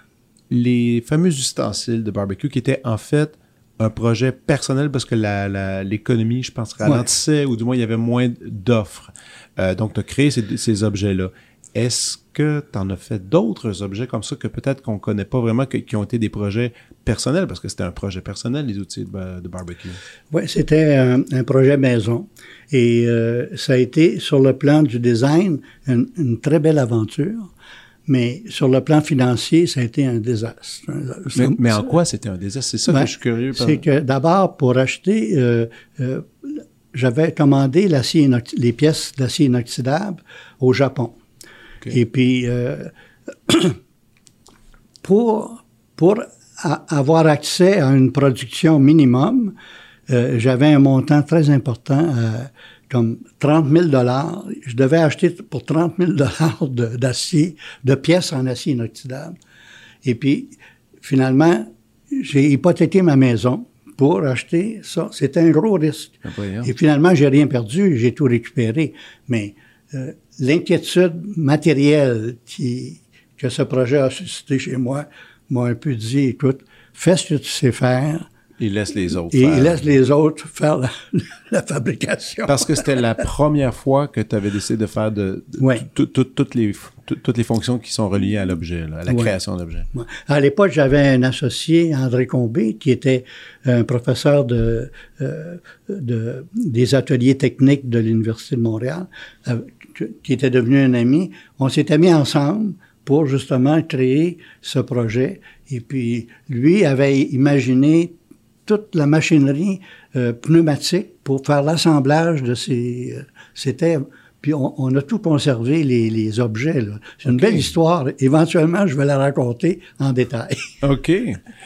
les fameux ustensiles de barbecue qui étaient en fait un projet personnel parce que l'économie, je pense, ralentissait ou du moins il y avait moins d'offres. Euh, donc, tu as créé ces, ces objets-là. Est-ce que tu en as fait d'autres objets comme ça que peut-être qu'on connaît pas vraiment, qui ont été des projets personnels, parce que c'était un projet personnel, les outils de, barbecue? Oui, c'était un, projet maison. Et euh, ça a été, sur le plan du design, une, une, très belle aventure. Mais sur le plan financier, ça a été un désastre. Mais, mais en quoi c'était un désastre? C'est ça que je suis curieux. C'est que d'abord, pour acheter euh, euh, j'avais commandé l'acier les pièces d'acier inoxydable au Japon. Et puis, euh, pour, pour avoir accès à une production minimum, j'avais un montant très important, euh, comme 30 000 dollars. Je devais acheter pour 30 000 dollars d'acier, de, pièces en acier inoxydable. Et puis, finalement, j'ai hypothéqué ma maison pour acheter ça. C'était un gros risque. Ah. Et finalement, j'ai rien perdu, j'ai tout récupéré. Mais euh, l'inquiétude matérielle qui, que ce projet a suscité chez moi m'a un peu dit, écoute, fais ce que tu sais faire. Il laisse les autres Et faire. il laisse les autres faire la, la fabrication. Parce que c'était la première fois que tu avais décidé de faire de, toutes les tout- toutes les fonctions qui sont reliées à l'objet, à la création d'objets. À l'époque, j'avais un associé, André Combé, qui était un professeur de, euh, de- des ateliers techniques de l'Université de Montréal, euh, qui était devenu un ami. On s'était mis ensemble pour justement créer ce projet. Et puis, lui avait imaginé toute la machinerie euh, pneumatique pour faire l'assemblage de ces... euh, C'était... Puis on, on a tout conservé, les, les objets. C'est une belle histoire. Éventuellement, je vais la raconter en détail. OK.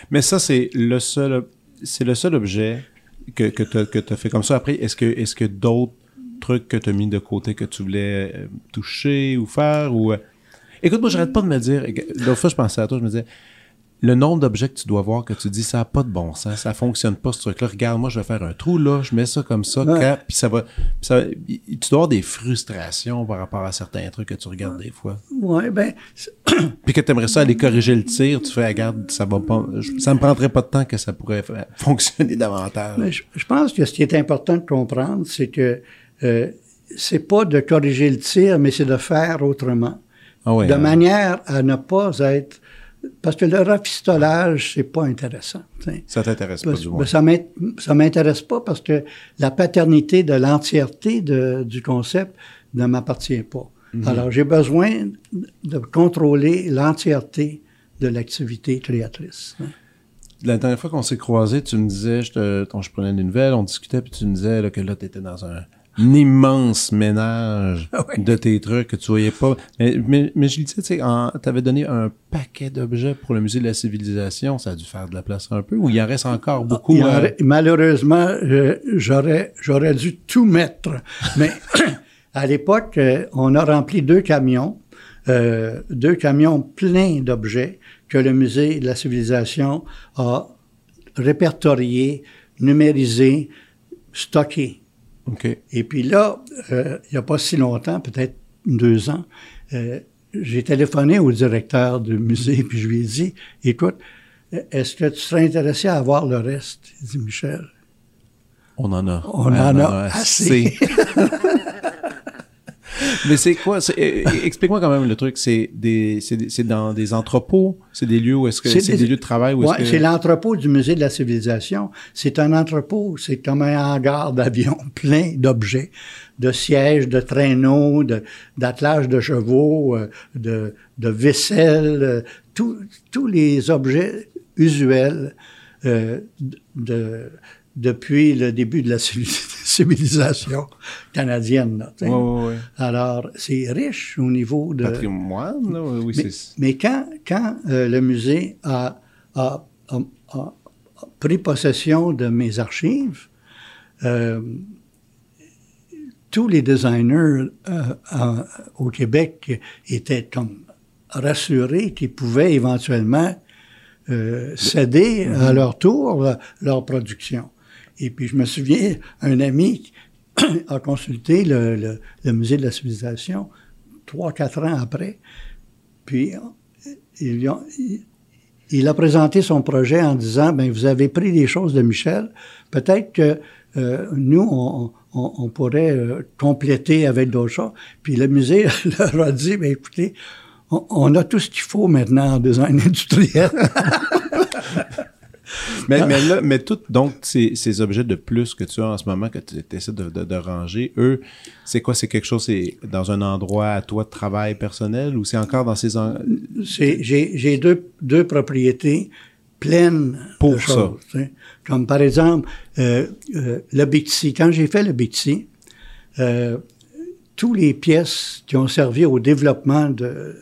Mais ça, c'est le seul, c'est le seul objet que, que tu as, fait comme ça. Après, est-ce que, est-ce que d'autres trucs que tu as mis de côté que tu voulais euh, toucher ou faire ou. Écoute, moi, j'arrête pas de me dire. L'autre fois, je pensais à toi, je me disais. Le nombre d'objets que tu dois voir, que tu dis, ça n'a pas de bon sens, ça fonctionne pas, ce truc-là. Regarde, moi, je vais faire un trou là, je mets ça comme ça, Ouais. puis ça va. ça, tu dois avoir des frustrations par rapport à certains trucs que tu regardes des fois. Oui, ben, Puis que tu aimerais ça aller corriger le tir, tu fais, regarde, ça va pas, ça me prendrait pas de temps que ça pourrait fonctionner davantage. mais je, je pense que ce qui est important de comprendre, c'est que euh, c'est pas de corriger le tir, mais c'est de faire autrement. Ah ouais, de hein. manière à ne pas être... Parce que le rafistolage, c'est pas intéressant. Ça t'intéresse pas du moins. ça m'int- ça m'intéresse pas parce que la paternité de l'entièreté du concept ne m'appartient pas. Mhm. Alors, j'ai besoin de contrôler l'entièreté de l'activité créatrice. hein. La dernière fois qu'on s'est croisés, tu me disais, je, te, je prenais des nouvelles, on discutait, puis tu me disais là, que là, tu étais dans un, un immense ménage Ah ouais. de tes trucs que tu voyais pas. Mais, mais, mais je lui disais, tu sais, avais donné un paquet d'objets pour le musée de la civilisation, ça a dû faire de la place un peu, ou il en reste encore beaucoup? Il euh, malheureusement, j'aurais, j'aurais dû tout mettre. Mais à l'époque, euh, on a rempli deux camions, euh, deux camions pleins d'objets que le musée de la civilisation a répertoriés, numérisés, stockés. Et puis là, euh, il n'y a pas si longtemps, peut-être deux ans, euh, j'ai téléphoné au directeur du musée, puis je lui ai dit, écoute, est-ce que tu serais intéressé à avoir le reste? Il dit, Michel, On en a. On en a assez. Mais c'est quoi? c'est- euh, Explique-moi quand même le truc. C'est des, c'est c'est dans des entrepôts? C'est des lieux où est-ce que C'est c'est des- des, lieux de travail? Où est-ce Ouais, que... c'est l'entrepôt du musée de la civilisation. C'est un entrepôt, c'est comme un hangar d'avion plein d'objets, de sièges, de traîneaux, d'attelages de chevaux, euh, de, de vaisselle, euh, tous tous les objets usuels euh, de, depuis le début de la civil- civilisation canadienne. là, tu sais. Ouais, ouais, ouais. Alors, c'est riche au niveau de... Patrimoine, là, oui, Mais, mais quand, quand euh, le musée a, a- a- a- a pris possession de mes archives, euh, tous les designers euh, au Québec étaient comme rassurés qu'ils pouvaient éventuellement céder à leur tour leur production. Et puis je me souviens, un ami a consulté le, musée de la civilisation trois, quatre ans après, puis il, a présenté son projet en disant, ben vous avez pris des choses de Michel, peut-être que euh, nous, on pourrait euh, compléter avec d'autres choses. Puis le musée leur a dit, ben écoutez, on, on a tout ce qu'il faut maintenant en design industriel. Mais, mais là, mais tout, donc, ces, ces objets de plus que tu as en ce moment, que tu essaies de, de, de ranger, eux, c'est quoi? C'est quelque chose, c'est dans un endroit à toi de travail personnel ou c'est encore dans ces... en- J'ai deux, deux propriétés pleines Pour de ça. choses. tu sais. Comme par exemple, euh, euh, le Bixi. Quand j'ai fait le Bixi, euh, tous les pièces qui ont servi au développement de,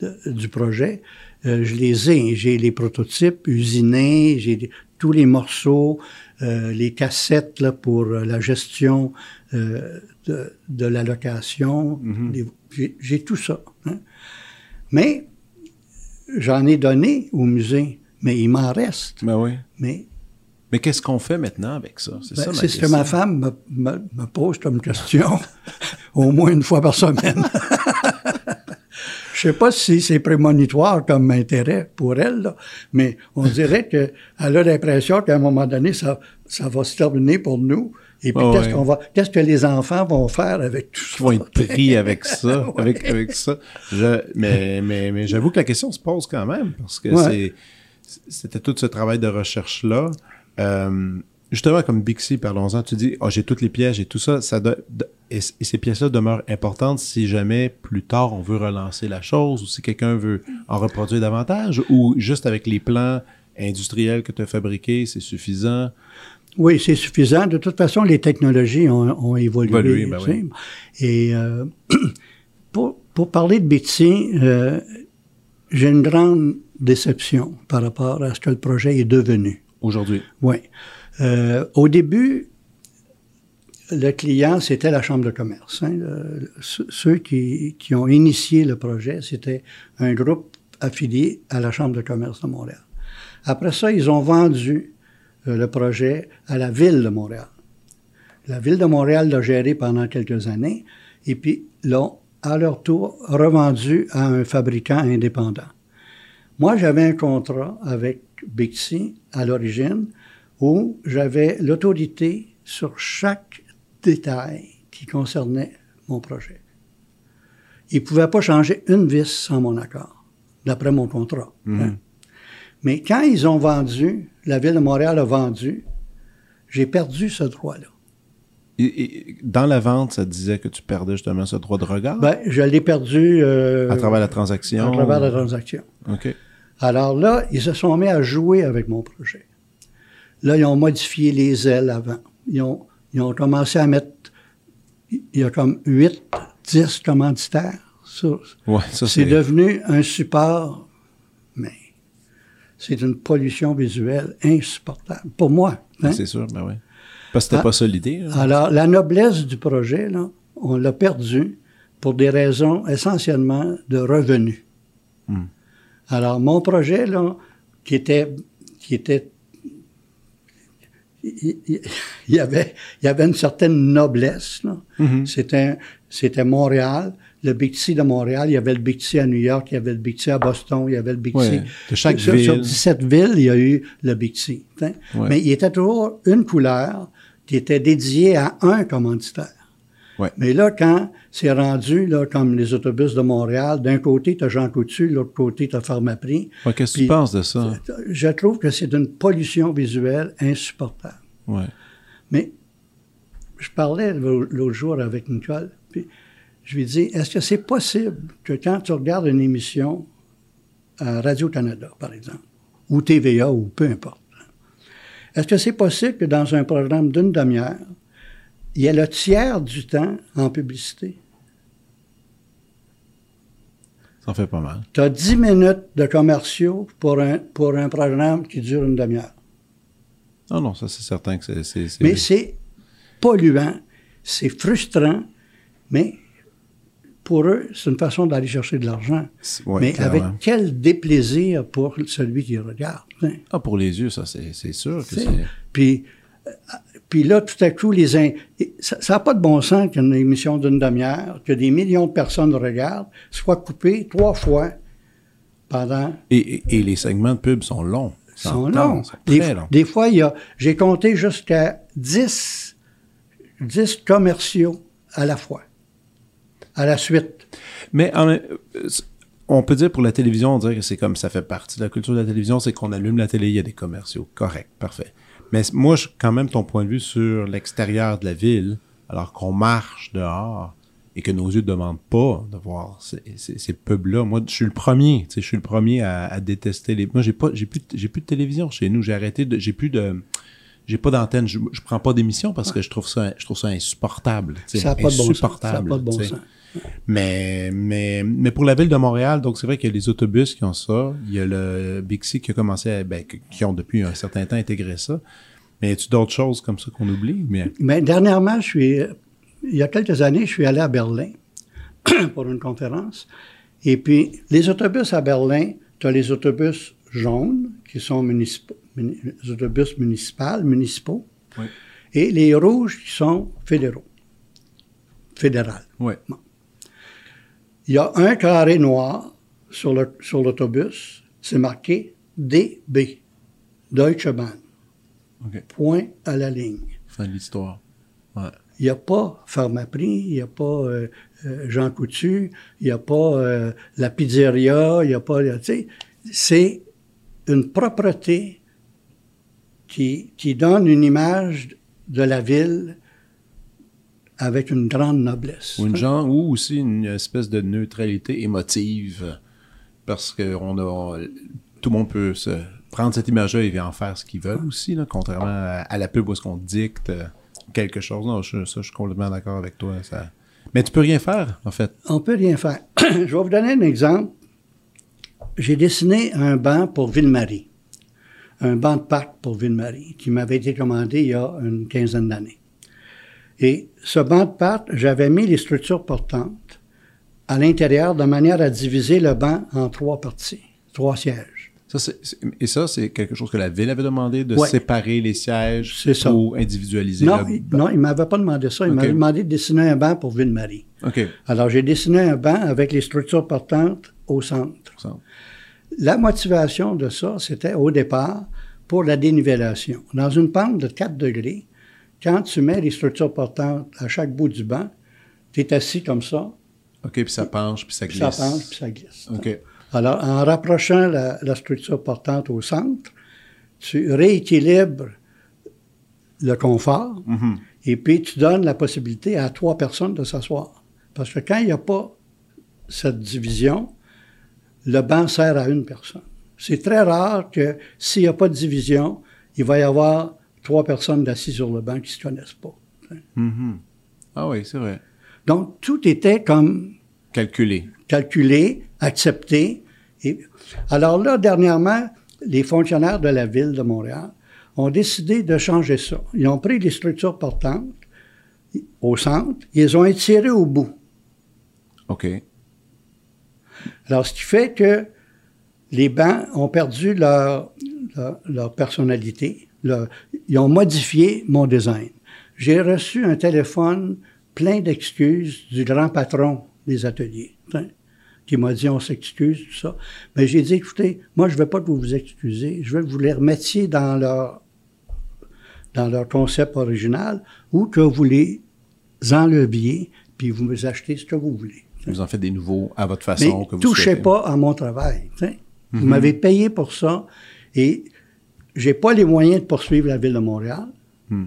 de- du projet, euh, je les ai. J'ai les prototypes usinés, j'ai tous les morceaux, euh, les cassettes là, pour euh, la gestion euh, de, de la location. Les- j'ai- J'ai tout ça. hein. Mais j'en ai donné au musée mais il m'en reste. Ben oui. Mais Mais qu'est-ce qu'on fait maintenant avec ça? C'est ben, ce que ma femme me, me- me pose comme question au moins une fois par semaine. Je sais pas si c'est prémonitoire comme intérêt pour elle, là, mais on dirait qu'elle a l'impression qu'à un moment donné, ça, ça va se terminer pour nous. Et puis, Ah qu'est-ce ouais. qu'on va, qu'est-ce que les enfants vont faire avec tout ça? vont être pris avec ça, Ouais. avec, avec ça. Je, mais mais, mais j'avoue que la question se pose quand même, parce que Ouais. c'est c'était tout ce travail de recherche-là. Euh, justement, comme Bixi, parlons-en, tu dis, oh, j'ai toutes les pièges et tout ça, ça de- de- et, et ces pièces-là demeurent importantes si jamais plus tard on veut relancer la chose ou si quelqu'un veut en reproduire davantage ou juste avec les plans industriels que tu as fabriqués, c'est suffisant? Oui, c'est suffisant. De toute façon, les technologies ont, ont évolué. Évolué, ben oui. Et euh, pour, pour parler de Betsy, euh, j'ai une grande déception par rapport à ce que le projet est devenu. Aujourd'hui. Oui. Euh, au début, le client, c'était la Chambre de commerce. hein. Ceux qui ont initié le projet, c'était un groupe affilié à la Chambre de commerce de Montréal. Après ça, ils ont vendu euh, le projet à la Ville de Montréal. La Ville de Montréal l'a géré pendant quelques années et puis l'ont, à leur tour, revendu à un fabricant indépendant. Moi, j'avais un contrat avec Bixi à l'origine où j'avais l'autorité sur chaque détail qui concernait mon projet. Ils ne pouvaient pas changer une vis sans mon accord, d'après mon contrat. hein. Mais quand ils ont vendu, la Ville de Montréal a vendu, j'ai perdu ce droit-là. Et- et dans la vente, ça disait que tu perdais justement ce droit de regard? Ben, je l'ai perdu euh, à travers la transaction? à travers la transaction. OK. Alors là, ils se sont mis à jouer avec mon projet. Là, ils ont modifié les ailes avant. Ils ont, ils ont commencé à mettre, il y a comme 8, 10 commanditaires. sur- Ouais, ça C'est c'est. devenu un support, mais c'est une pollution visuelle insupportable. Pour moi. hein. C'est sûr, ben oui. Parce que c'était Ah. pas ça l'idée. Alors, la noblesse du projet, là, on l'a perdu pour des raisons essentiellement de revenus. Hmm. Alors, mon projet, là, qui était, qui était, il il- il y avait, il y avait une certaine noblesse. Mhm. C'était, c'était Montréal, le Bixi de Montréal, il y avait le Bixi à New York, il y avait le Bixi à Boston, il y avait le Bixi. Ouais, de chaque sur, ville. Sur 17 villes, il y a eu le Bixi. hein. Ouais. Mais il était toujours une couleur qui était dédiée à un commanditaire. Ouais. Mais là, quand c'est rendu, là, comme les autobus de Montréal, d'un côté, tu as Jean Coutu, de l'autre côté, tu as Pharmaprix. Ouais, Qu'est-ce que tu penses de ça? Je trouve que c'est d'une pollution visuelle insupportable. Ouais. Mais je parlais l'au- l'autre jour avec Nicole, puis je lui dis, est-ce que c'est possible que quand tu regardes une émission à Radio-Canada, par exemple, ou TVA, ou peu importe, est-ce que c'est possible que dans un programme d'une demi-heure, il y ait le tiers du temps en publicité? Ça en fait pas mal. Tu as 10 minutes de commerciaux pour un, pour un programme qui dure une demi-heure. Non, non, ça c'est certain que c'est. c'est- c'est- Mais c'est polluant, c'est frustrant, mais pour eux, c'est une façon d'aller chercher de l'argent. ouais, mais clairement. avec quel déplaisir pour celui qui regarde. hein? Ah, pour les yeux, ça c'est c'est sûr que c'est. Puis, euh, puis là, tout à coup, les in- ça n'a pas de bon sens qu'une émission d'une demi-heure, que des millions de personnes regardent, soit coupée trois fois pendant Et, et- et les segments de pub sont longs. sont longs. sont Des, longs. des fois, il y a, j'ai compté jusqu'à 10, 10 commerciaux à la fois, à la suite. Mais en on peut dire pour la télévision, on dirait que c'est comme ça fait partie de la culture de la télévision, c'est qu'on allume la télé, il y a des commerciaux. Correct, parfait. Mais moi, je- quand même, ton point de vue sur l'extérieur de la ville, alors qu'on marche dehors et que nos yeux ne demandent pas de voir ces, ces, ces pubs-là, moi, je suis le premier, tu sais, je suis le premier à, à détester les... Moi, j'ai pas, j'ai plus, de- j'ai plus de télévision chez nous, j'ai arrêté de... J'ai plus de... J'ai pas d'antenne, je, je prends pas d'émission parce que je trouve ça, je trouve ça insupportable. Ça n'a pas de bon sens. Ça pas de bon sens. Mais, mais, mais pour la ville de Montréal, donc c'est vrai qu'il y a les autobus qui ont ça. Il y a le Bixi qui a commencé à, ben, qui- ont depuis un certain temps intégré ça. Mais y a-tu d'autres choses comme ça qu'on oublie? Mais, Mais dernièrement, je suis, il y a quelques années, je suis allé à Berlin pour une conférence. Et puis, les autobus à Berlin, tu as les autobus jaunes qui sont municipaux, muni- les autobus municipaux, municipaux, Oui. et les rouges qui sont fédéraux, fédérales. Oui. Il y a un carré noir sur l'autobus, c'est marqué DB, Deutsche Bahn, point à la ligne. Fin de l'histoire. Ouais. Il n'y a pas Pharmaprix, il n'y a pas euh, euh, Jean Coutu, il n'y a pas euh, la pizzeria, il n'y a pas... C'est une propreté qui, qui donne une image de la ville avec une grande noblesse. Ou une genre, ou aussi une espèce de neutralité émotive, parce que on a, tout le monde peut se prendre cette image-là et en faire ce qu'ils veulent aussi, là, contrairement à, à la pub où est-ce qu'on dicte quelque chose. Non, je, ça, je suis complètement d'accord avec toi. Ça... Mais tu peux rien faire, en fait. On peut rien faire. Je vais vous donner un exemple. J'ai dessiné un banc pour Ville-Marie. Un banc de parc pour Ville-Marie qui m'avait été commandé il y a une quinzaine d'années. Et ce banc de parc, j'avais mis les structures portantes à l'intérieur de manière à diviser le banc en trois parties, trois sièges. Ça, et ça, c'est quelque chose que la ville avait demandé, de Ouais. séparer les sièges ou individualiser Non, le il, non, il m'avait pas demandé ça. Il m'avait demandé de dessiner un banc pour Ville-Marie. OK. Alors, j'ai dessiné un banc avec les structures portantes au centre. Ça. La motivation de ça, c'était au départ pour la dénivellation. Dans une pente de 4 degrés, quand tu mets les structures portantes à chaque bout du banc, tu es assis comme ça, OK, puis ça penche, puis ça puis glisse. ça penche, puis ça glisse. OK. Alors, en rapprochant la, la structure portante au centre, tu rééquilibres le confort Mhm. et puis tu donnes la possibilité à trois personnes de s'asseoir. Parce que quand il n'y a pas cette division, le banc sert à une personne. C'est très rare que s'il n'y a pas de division, il va y avoir trois personnes assises sur le banc qui ne se connaissent pas. Mhm. Ah oui, c'est vrai. Donc, tout était comme Calculé. calculé, accepté. Et, alors là, dernièrement, les fonctionnaires de la ville de Montréal ont décidé de changer ça. Ils ont pris les structures portantes au centre, ils les ont étirées au bout. OK. Alors, ce qui fait que les bancs ont perdu leur, leur, leur personnalité. Ils ont modifié mon design. J'ai reçu un téléphone plein d'excuses du grand patron des ateliers, hein, qui m'a dit on s'excuse, tout ça. Mais j'ai dit, écoutez, moi, je ne veux pas que vous vous excusez, je veux que vous les remettiez dans leur, dans leur concept original ou que vous les enleviez, puis vous me achetez ce que vous voulez. Vous en faites des nouveaux à votre Mais façon. que vous touchez souhaitez. pas à mon travail. sais. Vous Mhm. m'avez payé pour ça et j'ai pas les moyens de poursuivre la ville de Montréal. Hmm.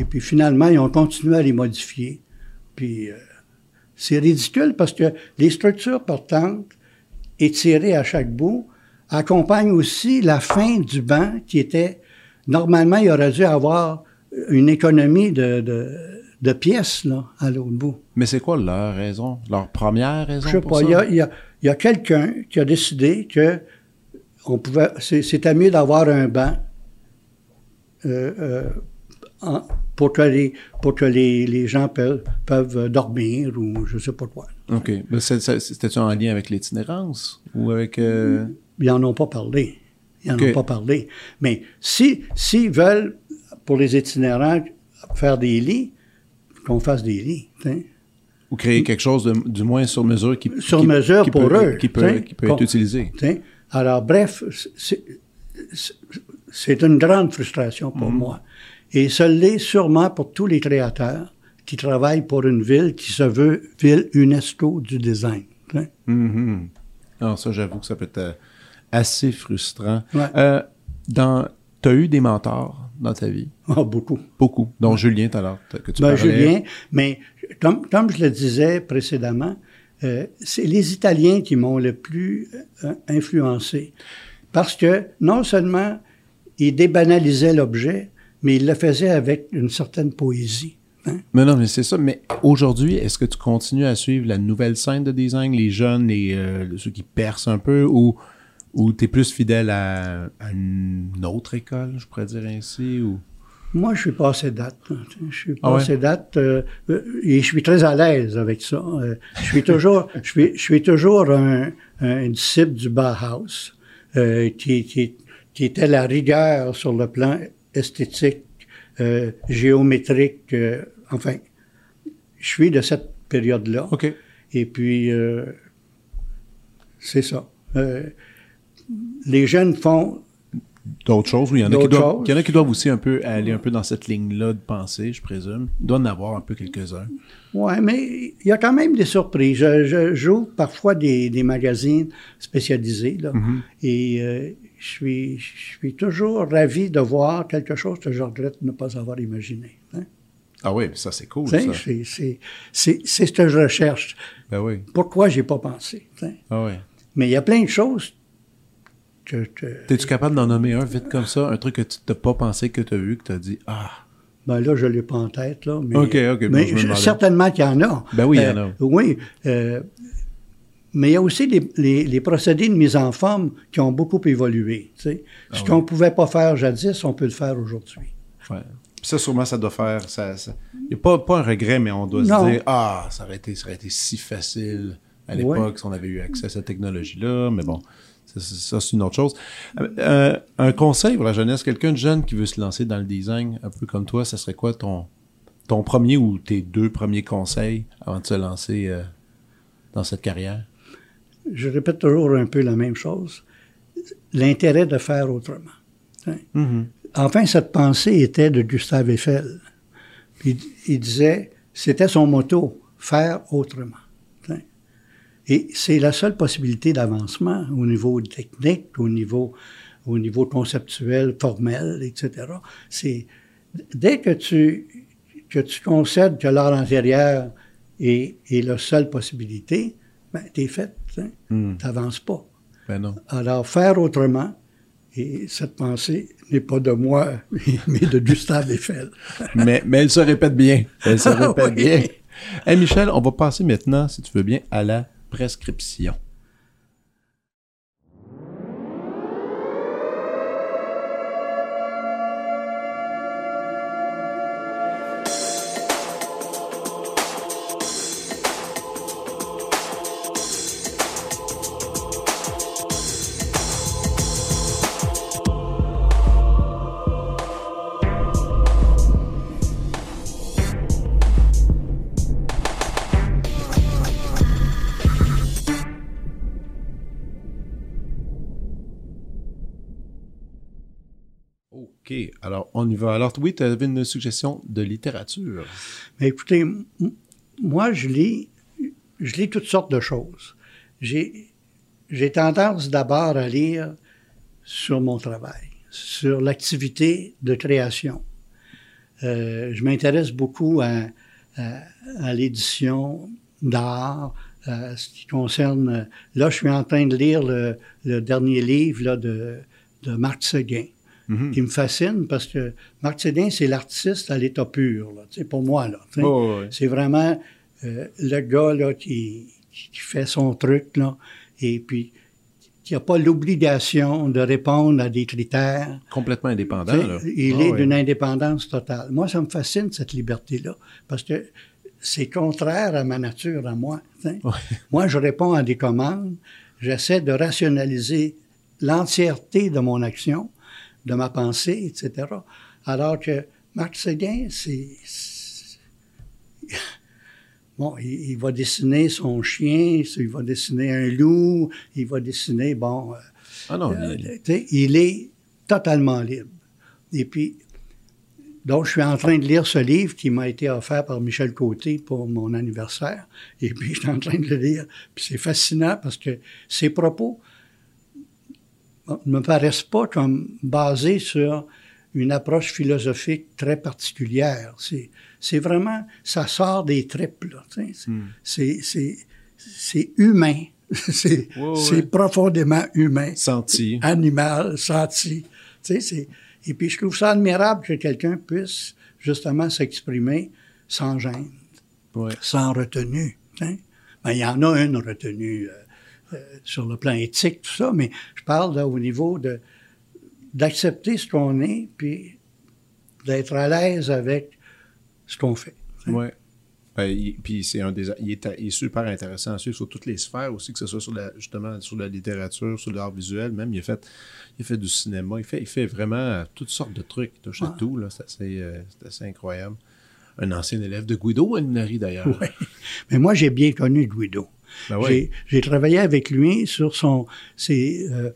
Et puis finalement, ils ont continué à les modifier. Puis euh, c'est ridicule parce que les structures portantes étirées à chaque bout accompagnent aussi la fin du banc qui était normalement il aurait dû avoir une économie de, de, de pièces là, à l'autre bout. Mais c'est quoi leur raison? Leur première raison Je sais pour pas. ça? Il y a, il y a- il y a quelqu'un qui a décidé que on pouvait, c'était mieux d'avoir un banc euh, euh, en- pour que les, pour que les, les gens peuvent, peuvent dormir ou je sais pas quoi. OK. C'est- C'était-tu en lien avec l'itinérance? Ou avec... euh, Ils n'en ont pas parlé. Ils n'en ont pas parlé. Mais si s'ils veulent, pour les itinérants, faire des lits, qu'on fasse des lits. Ou créer quelque chose de, du moins sur mesure qui, Sur qui- mesure qui pour peut, eux, Qui peut, qui peut être utilisé. Tu. Alors, bref, c'est- une grande frustration pour Mhm. moi. Et ça l'est sûrement pour tous les créateurs qui travaillent pour une ville qui se veut ville UNESCO du design. tu sais. Mhm. Non, ça, j'avoue que ça peut être euh, assez frustrant. Ouais. Euh, dans, t'as eu des mentors dans ta vie? Ah, beaucoup. Beaucoup. Dont Julien, tout à l'heure, que tu Ben, parlais. Julien, mais comme, comme je le disais précédemment, euh, c'est les Italiens qui m'ont le plus euh, influencé. Parce que non seulement ils débanalisaient l'objet, mais ils le faisaient avec une certaine poésie. hein. Mais non, mais c'est ça. Mais aujourd'hui, est-ce que tu continues à suivre la nouvelle scène de design, les jeunes, les, euh, ceux qui percent un peu, ou, ou tu es plus fidèle à, à une autre école, je pourrais dire ainsi, ou... Moi, je suis passé date. hein, tu sais, Je suis Ah ouais? passé date euh, euh, et je suis très à l'aise avec ça. Euh, je suis toujours, je suis, je suis toujours un, un disciple du Bauhaus euh, qui, qui, qui était la rigueur sur le plan esthétique, euh, géométrique, enfin, je suis de cette période-là. OK. Et puis, c'est ça. Les jeunes font D'autres choses, oui. Il y, en a qui doivent, choses. il y en a qui doivent aussi un peu aller un peu dans cette ligne-là de pensée, je présume. Il doit en avoir un peu quelques-uns. Oui, mais il y a quand même des surprises. Je, j'ouvre parfois des, des magazines spécialisés, là, et euh, je, suis, je suis toujours ravi de voir quelque chose que je regrette de ne pas avoir imaginé. hein. Ah oui, ça, c'est cool, ça. C'est, c'est, c'est, c'est ce que je recherche. Ben oui. Pourquoi j'ai pas pensé? Ah oui. Mais il y a plein de choses T'es-tu capable d'en nommer un vite comme ça? Un truc que tu t'as pas pensé que tu as vu, que tu as dit Ah, Ben là, je ne l'ai pas en tête, là. Mais, OK, OK, bon, Mais je certainement qu'il y en a. Ben oui, il y en Euh, a. Oui. euh, mais il y a aussi les, les- les procédés de mise en forme qui ont beaucoup évolué. tu sais. Ah Ce qu'on ne pouvait pas faire jadis, on peut le faire aujourd'hui. ouais. Ça, sûrement, ça doit faire. Ça, ça- Il n'y a pas, pas un regret, mais on doit Non. se dire Ah, ça aurait, été, ça aurait été si facile à l'époque si on avait eu accès à cette technologie-là. Mais bon, ça, c'est- une autre chose. Euh, un conseil pour la jeunesse, quelqu'un de jeune qui veut se lancer dans le design, un peu comme toi, ça serait quoi ton, ton premier ou tes deux premiers conseils avant de se lancer euh, dans cette carrière? Je répète toujours un peu la même chose. L'intérêt de faire autrement. hein? Enfin, cette pensée était de Gustave Eiffel. Puis il disait, c'était son motto, faire autrement. Hein. Et c'est la seule possibilité d'avancement au niveau technique, au niveau, au niveau conceptuel, formel, etc. C'est dès que tu, que tu concèdes que l'art antérieur est, est la seule possibilité, ben, t'es fait. Tu n'avances pas. Ben non. Alors, faire autrement, et cette pensée n'est pas de moi, mais de Gustave Eiffel. mais, mais elle se répète bien. Elle se Ah répète oui. bien. Hey Michel, on va passer maintenant, si tu veux bien, à la prescription. On y va. Alors, oui, tu avais une suggestion de littérature. Mais écoutez, m- moi, je lis, je lis toutes sortes de choses. J'ai, tendance d'abord à lire sur mon travail, sur l'activité de création. Euh, je m'intéresse beaucoup à, l'édition d'art, à ce qui concerne... Là, je suis en train de lire le, dernier livre là, de Marc Seguin, qui me fascine parce que Marc Seguin, c'est l'artiste à l'état pur, là, pour moi. Là. Oh. C'est vraiment euh, le gars là, qui, qui fait son truc, là, et puis qui n'a pas l'obligation de répondre à des critères. Complètement indépendant. Là. Il Ah, est d'une indépendance totale. Moi, ça me fascine, cette liberté-là, parce que c'est contraire à ma nature, à moi. Moi, je réponds à des commandes, j'essaie de rationaliser l'entièreté de mon action, de ma pensée, etc. Alors que Marc Séguin, c'est... Bon, il, il va dessiner son chien, il va dessiner un loup, il va dessiner, bon... euh, Ah non, euh, il- il est totalement libre. Et puis, donc, je suis en train de lire ce livre qui m'a été offert par Michel Côté pour mon anniversaire. Et puis, je suis en train de le lire. Puis c'est fascinant parce que ses propos ne me paraissent pas comme basés sur une approche philosophique très particulière. C'est, c'est vraiment, ça sort des tripes, là. sais. C'est, c'est, c'est, c'est humain. c'est, Ouais, profondément humain senti. animal, senti. Et puis, je trouve ça admirable que quelqu'un puisse justement s'exprimer sans gêne, Ouais. sans retenue. Ben, il y en a une retenue euh, euh, sur le plan éthique, tout ça, mais je parle là, au niveau de d'accepter ce qu'on est, puis d'être à l'aise avec ce qu'on fait. Ouais. Ben, il- puis c'est un des, il est, il est super intéressant à suivre sur toutes les sphères aussi, que ce soit sur la, justement sur la littérature, sur l'art visuel, même il a fait, il a fait du cinéma, il fait, il fait vraiment toutes sortes de trucs, il touche à tout là, c'est assez, euh, c'est assez incroyable. Un ancien élève de Guido Alinari d'ailleurs. Ouais. Mais moi, j'ai bien connu Guido. Ben oui. J'ai- travaillé avec lui sur son, ses, euh,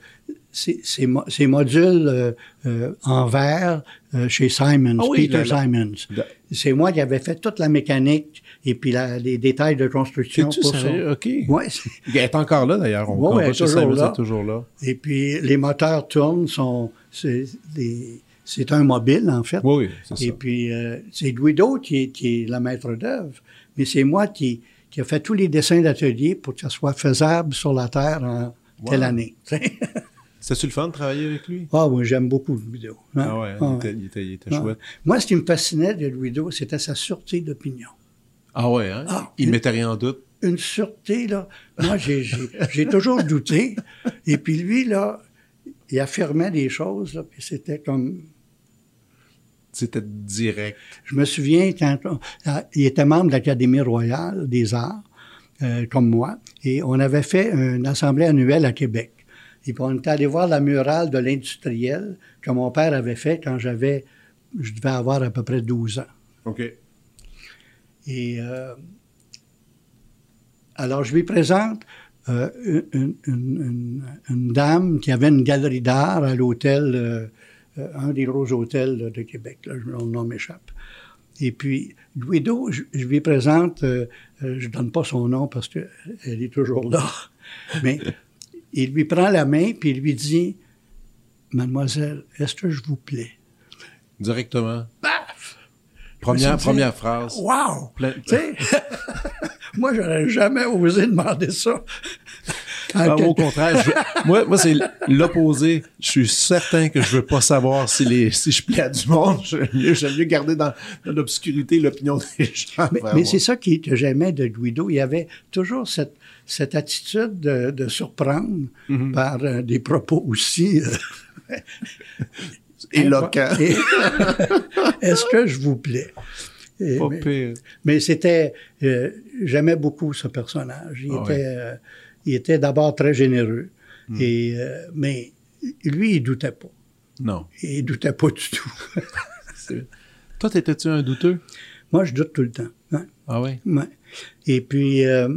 ses, ses mo- ses modules euh, euh, en verre chez Simons, Ah oui, Peter la- la- Simons. la- C'est moi qui avais fait toute la mécanique et puis la- les détails de construction pour ça. OK. Ouais, Il est encore là d'ailleurs. On, Ouais, on ouais, va chez toujours Simons, là. il est toujours là. et puis les moteurs tournent, sont, c'est un mobile en fait. Oui, oui, c'est ça. Et puis, euh, c'est Guido qui est, qui est le maître d'œuvre, mais c'est moi qui, qui a fait tous les dessins d'atelier pour que ça soit faisable sur la Terre en telle année. C'était-tu le fun de travailler avec lui? ah oui, j'aime beaucoup Guido. hein. Ah ouais, Ah il, ouais. était, il était- il était Ah chouette. Moi, ce qui me fascinait de Guido, c'était sa sûreté d'opinion. Ah ouais, hein? Ah, il il- mettait rien en doute. Une sûreté, là, moi, j'ai toujours douté. Et puis lui, là, il affirmait des choses, là, puis c'était comme... C'était direct. Je me souviens quand on- il était membre de l'Académie royale des arts, euh, comme moi, et on avait fait une assemblée annuelle à Québec. Et puis on était allé voir la murale de l'industriel que mon père avait fait quand j'avais, je devais avoir à peu près 12 ans. OK. Et euh, alors je lui présente euh, une, une- une- une dame qui avait une galerie d'art à l'hôtel, un des gros hôtels de Québec, là, le nom m'échappe. Et puis, Guido, je, je lui présente, euh, euh, je donne pas son nom parce qu'elle est toujours là, mais il lui prend la main puis il lui dit, Mademoiselle, est-ce que je vous plais? Directement. Paf! Première, dit, première phrase. Wow! Plein- Tu sais, moi, j'aurais jamais osé demander ça. Ah, quel- au contraire, je- moi, moi c'est l'opposé. Je suis certain que je veux pas savoir si, les, si je plais à du monde. J'aime mieux, mieux garder dans, dans l'obscurité l'opinion des gens. Mais, c'est ça qui, que j'aimais de Guido. Il y avait toujours cette, cette attitude de, de surprendre Mhm. par euh, des propos aussi. euh, éloquent. Et- Est-ce que je vous plais? Et- Pas mais pire. mais c'était. euh, J'aimais beaucoup ce personnage. Il Ah était, ouais. Il était d'abord très généreux. Hmm. Et, euh, mais lui, il doutait pas. Non. Il doutait pas du tout. Toi, t'étais-tu un douteux? Moi, je doute tout le temps. hein. Ah ouais? Ouais. Et puis, euh,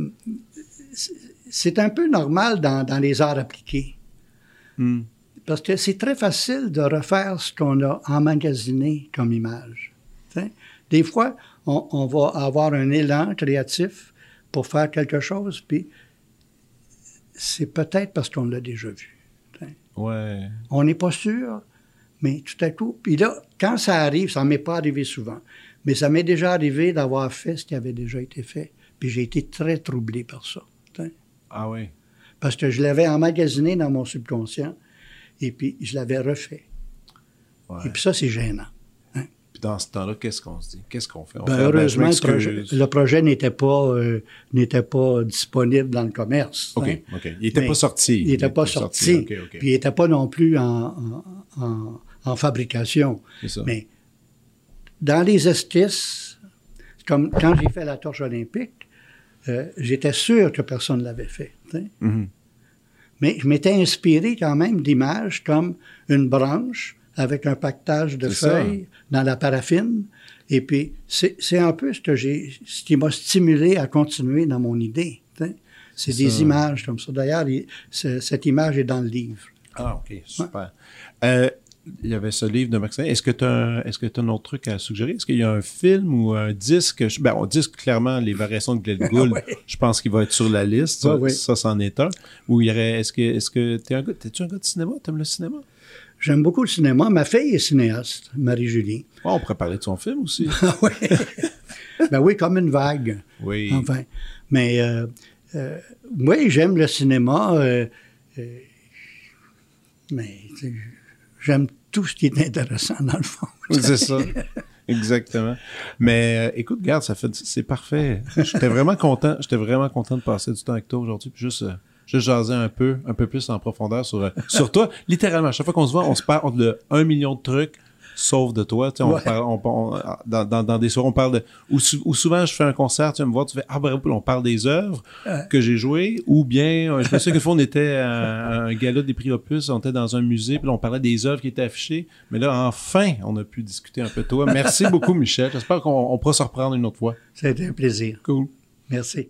c'est- un peu normal dans, dans les arts appliqués. Hmm. Parce que c'est très facile de refaire ce qu'on a emmagasiné comme image. Des fois, on, on va avoir un élan créatif pour faire quelque chose, puis c'est peut-être parce qu'on l'a déjà vu. Ouais. On n'est pas sûr, mais tout à coup, puis là, quand ça arrive, ça ne m'est pas arrivé souvent, mais ça m'est déjà arrivé d'avoir fait ce qui avait déjà été fait, puis j'ai été très troublé par ça. Ah ouais. Parce que je l'avais emmagasiné dans mon subconscient, et puis je l'avais refait. ouais. Et puis ça, c'est gênant. Dans ce temps-là, qu'est-ce qu'on se dit? Qu'est-ce qu'on fait? On Ben, fait, heureusement, le projet, m'excuse. le projet n'était pas, euh, n'était pas disponible dans le commerce. OK, hein. OK. Il n'était pas sorti. Il n'était pas sorti. Puis il n'était pas non plus en, en- en- en fabrication. Ça. Mais dans les esquisses, comme quand j'ai fait la torche olympique, euh, j'étais sûr que personne ne l'avait fait. Mhm. Mais je m'étais inspiré quand même d'images comme une branche avec un pactage de ça. feuilles dans la paraffine. Et puis, c'est un peu ce, que ce qui m'a stimulé à continuer dans mon idée. C'est des images comme ça. D'ailleurs, il- ce- cette image est dans le livre. Ah, OK, super. Euh, il y avait ce livre de Maxime. Est-ce que tu as, est-ce que tu un autre truc à suggérer? Est-ce qu'il y a un film ou un disque? Ben, on disque clairement les variations de Glenn Gould. Ouais. Je pense qu'il va être sur la liste. Ça, Ouais, ouais. ça c'en est un. Ou il y aurait, est-ce que, est-ce que t'es un gars, t'es-tu un gars de cinéma? T'aimes le cinéma? J'aime beaucoup le cinéma. Ma fille est cinéaste, Marie-Julie. Oh, on pourrait parler de son film aussi. Ah oui. ben oui, comme une vague. Oui. Enfin, mais euh, euh, oui, j'aime le cinéma, euh, mais j'aime tout ce qui est intéressant dans le fond. C'est ça. Exactement. Mais euh, écoute, garde, ça fait, c'est parfait. J'étais vraiment content. J'étais vraiment content de passer du temps avec toi aujourd'hui, puis juste, euh, juste jaser un peu, un peu plus en profondeur sur, euh, sur toi. Littéralement, à chaque fois qu'on se voit, on se parle de un million de trucs. sauf de toi. Tu sais, on parle- on- on- dans, dans, dans des soirées, on parle de... Ou, sou- ou souvent, je fais un concert, tu vas me voir, tu fais « Ah, bravo, on parle des œuvres Ouais. que j'ai jouées. » Ou bien, euh, je me souviens qu'une fois, on était à un gala des prix Opus, on était dans un musée, puis là, on parlait des œuvres qui étaient affichées. Mais là, enfin, on a pu discuter un peu de toi. Merci beaucoup, Michel. J'espère qu'on on pourra se reprendre une autre fois. Ça a été un plaisir. Cool. Merci.